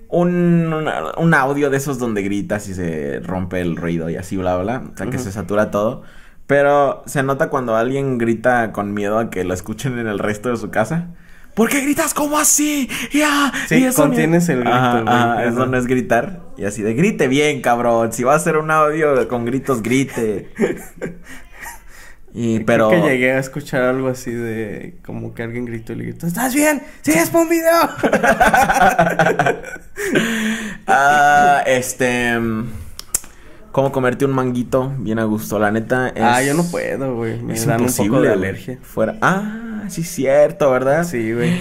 Un, una- un audio de esos donde gritas y se rompe el ruido y así, bla, bla. O sea, que se satura todo. Pero se nota cuando alguien grita con miedo a que lo escuchen en el resto de su casa. ¿Por qué gritas como así? Ya. Sí, y eso ni- contienes el grito, ajá, Ajá. eso no es gritar. Y así de grite bien, cabrón. Si va a hacer un audio con gritos, grite. Y pero. Creo que llegué a escuchar algo así de como que alguien gritó y le gritó, ¿estás bien? ¡Sí, es para un video! Ah, este. ¿Cómo comerte un manguito bien a gusto? La neta es. Ah, yo no puedo, güey. Me Es dan un imposible. poco de alergia. Fuera. Ah, sí, cierto, ¿verdad? Sí, güey.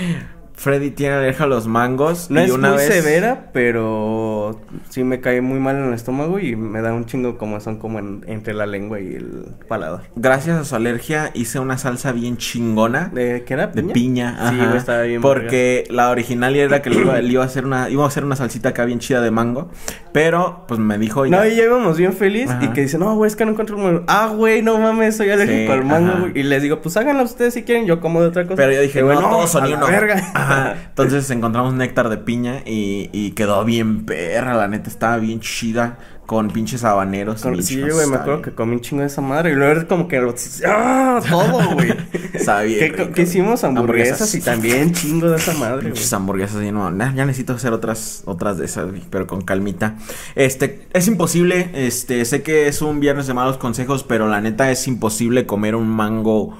Freddy tiene alergia a los mangos. No y es una muy vez... severa, pero sí me cae muy mal en el estómago y me da un chingo como son como en- entre la lengua y el paladar. Gracias a su alergia hice una salsa bien chingona. ¿De qué era? De piña, Sí, estaba bien. Porque la original era que le iba, le iba a hacer una, iba a hacer una salsita acá bien chida de mango. Pero, pues me dijo. No, "Oiga, y ya íbamos bien feliz y que dice, no, güey, es que no encuentro el mango. Ah, güey, no mames, soy alérgico Sí, al mango, ajá. Y les digo, pues háganlo ustedes si quieren, yo como de otra cosa. Pero yo dije, güey, no, todos son a y la uno. verga. Ajá. Entonces encontramos néctar de piña y, y quedó bien perra, la neta estaba bien chida con pinches habaneros. Con- sí, güey, me acuerdo que comí un chingo de esa madre. Y luego era como que lo... ¡Ah! Todo, güey. Bien ¿Qué, hicimos? Hamburguesas, Hamburguesas. y también chingo de esa madre. Pinches hamburguesas y no, nah, ya necesito hacer otras, otras de esas, güey, pero con calmita. Este, es imposible, este, sé que es un viernes de malos consejos, pero la neta es imposible comer un mango.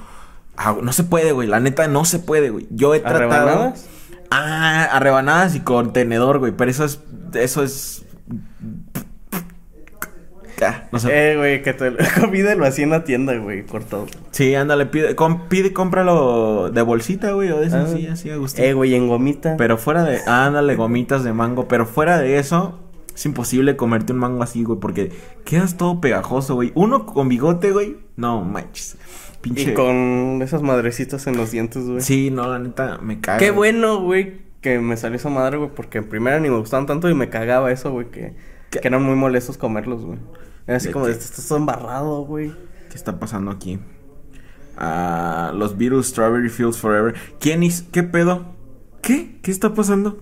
Ah, no se puede, güey, la neta no se puede, güey. Yo he ¿A tratado. rebanadas? Ah, a rebanadas y con tenedor, güey, pero eso es, eso es. Ah, no sé. Eh, güey, que te pídelo así en la tienda, güey, cortado. Sí, ándale, pide, com- pide, cómpralo de bolsita, güey, o de esas, Ah. sí, así a gusto. Eh, güey, en gomita. Pero fuera de. Ándale, gomitas de mango. Pero fuera de eso, es imposible comerte un mango así, güey. Porque quedas todo pegajoso, güey. Uno con bigote, güey. No manches. Pinche. Y con esas madrecitas en los dientes, güey. Sí, no, la neta, me caga. Qué bueno, güey, que me salió esa madre, güey, porque en primera ni me gustaban tanto y me cagaba eso, güey, que, ¿Qué? que eran muy molestos comerlos, güey. Era así ¿De como, de, estás todo embarrado, güey. ¿Qué está pasando aquí? Ah, los Beatles Strawberry Fields Forever. ¿Quién hizo? ¿Qué pedo? ¿Qué? ¿Qué está pasando?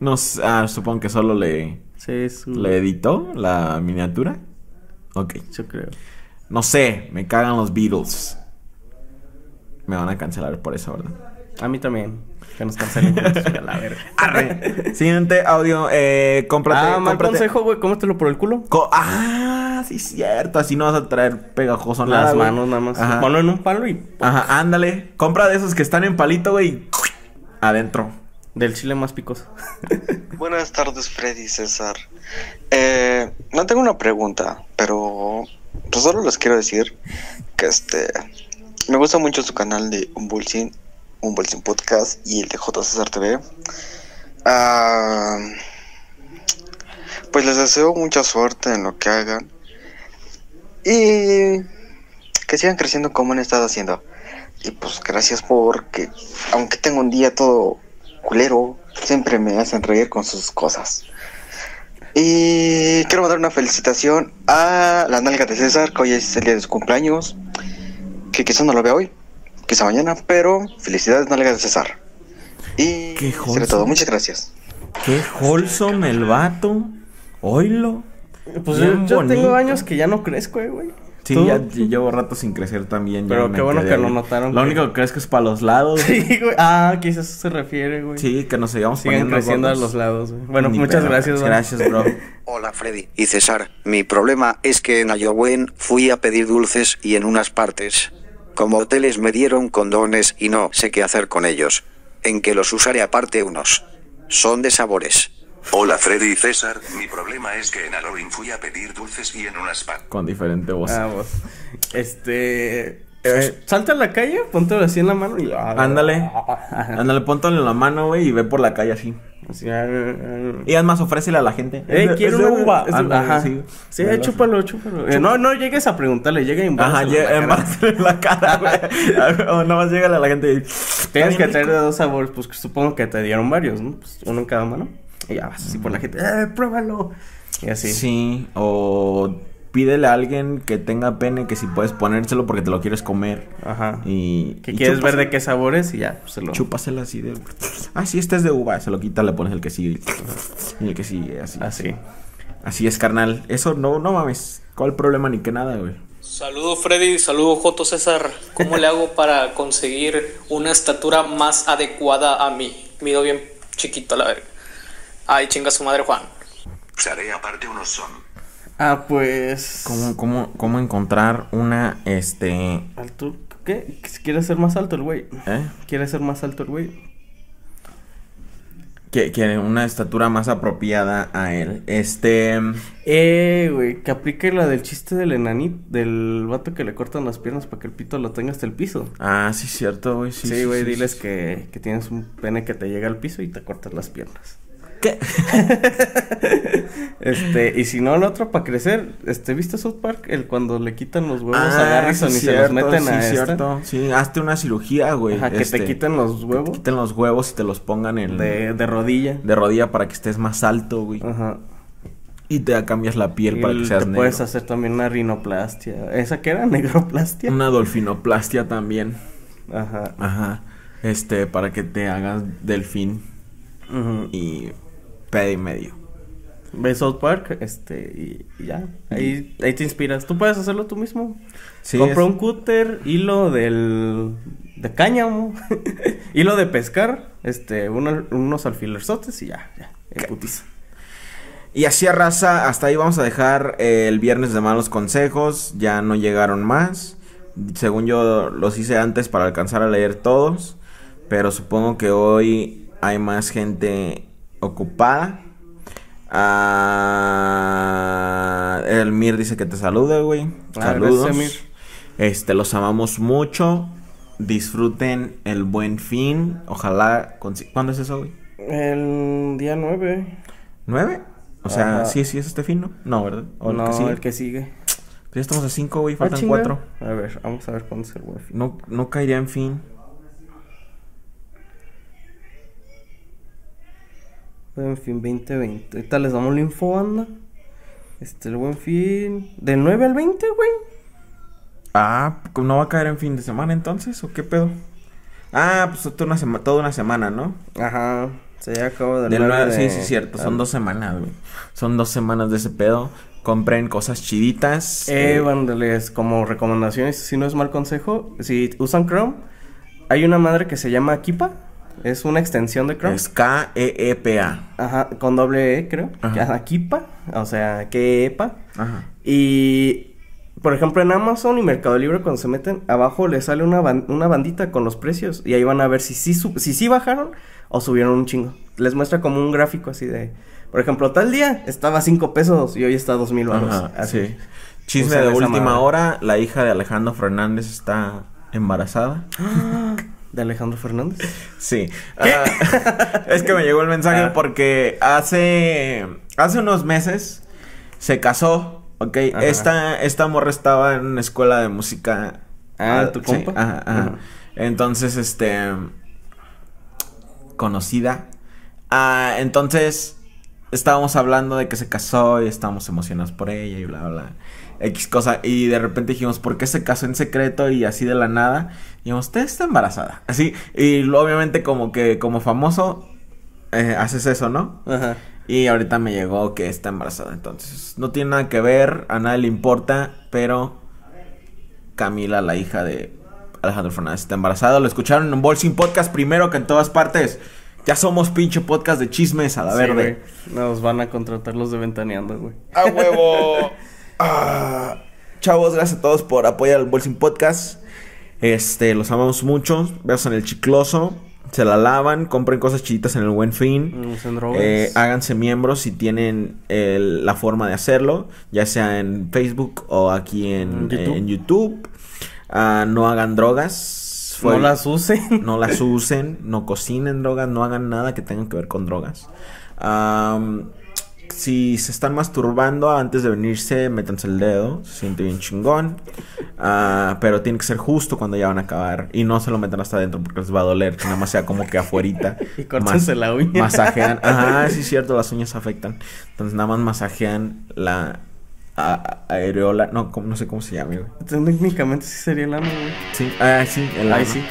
No sé, ah, supongo que solo le, Sí, es le editó la miniatura. Ok. Yo creo. No sé, me cagan los Beatles. Me van a cancelar por eso, ¿verdad? A mí también. Que nos cancelen a la verga. Arre. Siguiente audio, eh, cómprate. Ah, mal cómprate- consejo, güey, cómetelo por el culo. Co- ah, sí, cierto. Así no vas a traer pegajoso nada. Las güey. manos nada más. Ajá. Ponlo en un palo y... Ajá, ándale. Compra de esos que están en palito, güey. Adentro. Del chile más picoso. Buenas tardes, Freddy y César. Eh, no tengo una pregunta, pero pues solo les quiero decir que este me gusta mucho su canal de Unbulsin, Unbulsin Podcast y el de J César TV. Ah, pues les deseo mucha suerte en lo que hagan y que sigan creciendo como han estado haciendo. Y pues gracias porque aunque tengo un día todo culero, siempre me hacen reír con sus cosas. Y quiero mandar una felicitación a la nalga de César, que hoy es el día de su cumpleaños. Que quizá no lo vea hoy, quizá mañana, pero felicidades nalga de César. Y Qué wholesome. todo, muchas gracias. Qué wholesome el vato. Oilo. Pues yo, tengo años que ya no crezco, eh, güey. Sí, ¿Tú? ya llevo rato sin crecer también. Pero qué bueno que ahí. lo notaron, Lo güey. único que crezco es para los lados. Sí, güey. Ah, quizás eso se refiere, güey. Sí, que nos sigamos Sigan poniendo creciendo a gordos. los lados, güey. Bueno, Ni muchas pedo. gracias, güey. Gracias, bro. Hola Freddy y César. Mi problema es que en Ayogüen fui a pedir dulces y en unas partes, como hoteles me dieron condones y no sé qué hacer con ellos. En que los usaré aparte unos. Son de sabores. Hola Freddy y César, mi problema es que en Halloween fui a pedir dulces y en unas pa... Con diferente voz. Ah. Este. eh, salta a la calle, póntelo así en la mano y. ah, Ándale. Ándale, póntale en la mano, güey, y ve por la calle así. Así, ah, ah, Y además, ofrécele a la gente. Eh, Es quiero es una uva. es de- Ándale, Ajá. sí. Sí, eh, chúpalo, chúpalo. Eh, no, no llegues a preguntarle, llega y Ajá, embárraselo en la cara. güey. o nomás llega a la gente y... Tienes que traer de dos sabores, pues supongo que te dieron varios, ¿no? Pues uno en cada mano. Y ya vas así por la gente, ¡eh, pruébalo! Y así. Sí, o pídele a alguien que tenga pene que si puedes ponérselo porque te lo quieres comer. Ajá. Y. Que y quieres ver de qué sabores y ya, pues se lo. Chúpaselo así de. Ah, sí, este es de uva. Se lo quita, le pones el que sigue. Y el que sigue, así. Así. Así es, carnal. Eso no, no mames. ¿Cuál problema ni que nada, güey? Saludo Freddy, saludo Joto César. ¿Cómo le hago para conseguir una estatura más adecuada a mí? Mido bien chiquito, la verga. Ay, chinga su madre Juan. Usaré aparte unos son. Ah, pues. ¿Cómo, cómo, cómo encontrar una, este... ¿Alto? ¿Qué? ¿Quiere ser más alto el güey? ¿Eh? ¿Quiere ser más alto el güey? Que, que una estatura más apropiada a él. Este... Eh, güey, que aplique la del chiste del enanito, del vato que le cortan las piernas para que el pito lo tenga hasta el piso. Ah, sí, cierto, güey. Sí, Sí, güey, sí, diles sí. Que, que tienes un pene que te llega al piso y te cortas las piernas. ¿Qué? Este, y si no, el otro para crecer, este, ¿viste South Park? El cuando le quitan los huevos a Ah, Garrison sí, y se los meten sí, a esta. cierto. Sí, hazte una cirugía, güey. Ajá, que este, te quiten los que huevos te quiten los huevos y te los pongan en... de, de rodilla. de rodilla para que estés más alto, güey. Ajá. Y te cambias la piel para que seas te negro. puedes hacer también una rinoplastia. ¿Esa qué era? ¿Negroplastia? Una dolfinoplastia también. Ajá. Ajá. Este, para que te hagas delfín Ujú. y pedo y medio. Ves South Park, este, y, y ya. Ahí, ahí te inspiras. Tú puedes hacerlo tú mismo. Sí, Compra es- un cúter, hilo del. de cáñamo, hilo de pescar, este, una- unos alfilerzotes y ya, ya. putiza. Y así a raza, hasta ahí vamos a dejar eh, el viernes de malos consejos. Ya no llegaron más. Según yo los hice antes para alcanzar a leer todos. Pero supongo que hoy hay más gente ocupada. Ah, el Mir dice que te salude, güey. Ah, Saludos. gracias, Mir. Este, los amamos mucho. Disfruten el buen fin. Ojalá. ¿Cuándo es eso, güey? El día 9. ¿Nueve? O sea, Ajá. sí, sí es este fin, ¿no? No, ¿verdad? ¿O no, el que sigue? el que sigue. Pues ya estamos a cinco, güey, Ah, faltan chinga. cuatro. A ver, vamos a ver cuándo es el buen fin. No, no caería en fin. Buen fin 2020. Ahorita les damos la info, anda. Este, el buen fin. ¿Del 9 al 20, güey? Ah, ¿no va a caer en fin de semana entonces? ¿O qué pedo? Ah, pues toda una, sema- toda una semana, ¿no? Ajá. Se ya acaba del Del 9 nueve- de- Sí, sí, cierto. Son Ah. dos semanas, güey. Son dos semanas de ese pedo. Compren cosas chiditas. Eh, eh, como recomendaciones, si no es mal consejo, si usan Chrome, hay una madre que se llama Kipa, es una extensión de Chrome. Es K-E-E-P-A. Ajá, con doble E, creo. Ajá. Kipa, o sea, Kepa. Ajá. Y Por ejemplo, en Amazon y Mercado Libre, cuando se meten, abajo les sale una, ban- una bandita con los precios. Y ahí van a ver si sí, sub- si sí bajaron o subieron un chingo. Les muestra como un gráfico así de. Por ejemplo, tal día estaba a 5 pesos y hoy está a 2 mil baros. Así. sí. Chisme de última madre. hora, la hija de Alejandro Fernández está embarazada. De Alejandro Fernández. Sí. Ah, es que me llegó el mensaje Ah. porque hace hace unos meses se casó, ¿ok? Ajá. Esta esta morra estaba en una escuela de música. Ah, ¿tu sí, compa? ajá, ajá. Ajá. Entonces, este conocida. Ah, entonces estábamos hablando de que se casó y estábamos emocionados por ella y bla, bla. X cosa. Y de repente dijimos, ¿por qué se casó en secreto y así de la nada? Y dijimos, usted está embarazada. Así. Y obviamente como que como famoso eh, haces eso, ¿no? Ajá. Y ahorita me llegó que está embarazada. Entonces, no tiene nada que ver, a nadie le importa, pero Camila, la hija de Alejandro Fernández, está embarazada. Lo escucharon en Bolsing Podcast primero que en todas partes. Ya somos pinche podcast de chismes a la Sí, verde. Nos van a contratar los de Ventaneando, güey. ¡A huevo! Ah, chavos, gracias a todos por apoyar el Bolsing Podcast. Este, los amamos mucho. Besos en el chicloso. Se la lavan, compren cosas chiditas en el buen fin. No usen drogas. Eh, háganse miembros si tienen el- la forma de hacerlo, ya sea en Facebook o aquí en En YouTube. eh, en YouTube. Ah, no hagan drogas. No las usen. No las usen, no cocinen drogas, no hagan nada que tenga que ver con drogas. Si se están masturbando antes de venirse, métanse el dedo, se siente bien chingón. Ah, pero tiene que ser justo cuando ya van a acabar. Y no se lo metan hasta adentro porque les va a doler, que nada más sea como que afuerita. Y córtense la uña. Masajean. Ajá, sí es cierto, las uñas afectan. Entonces nada más masajean la a- areola. No, ¿cómo- no sé cómo se llama, güey. Técnicamente sí sería el ano, güey. Sí, ah, sí, el Ahí ano. sí.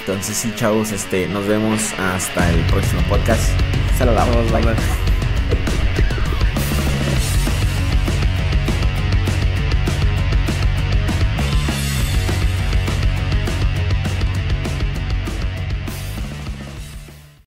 Entonces sí, chavos, este, nos vemos hasta el próximo podcast. Se la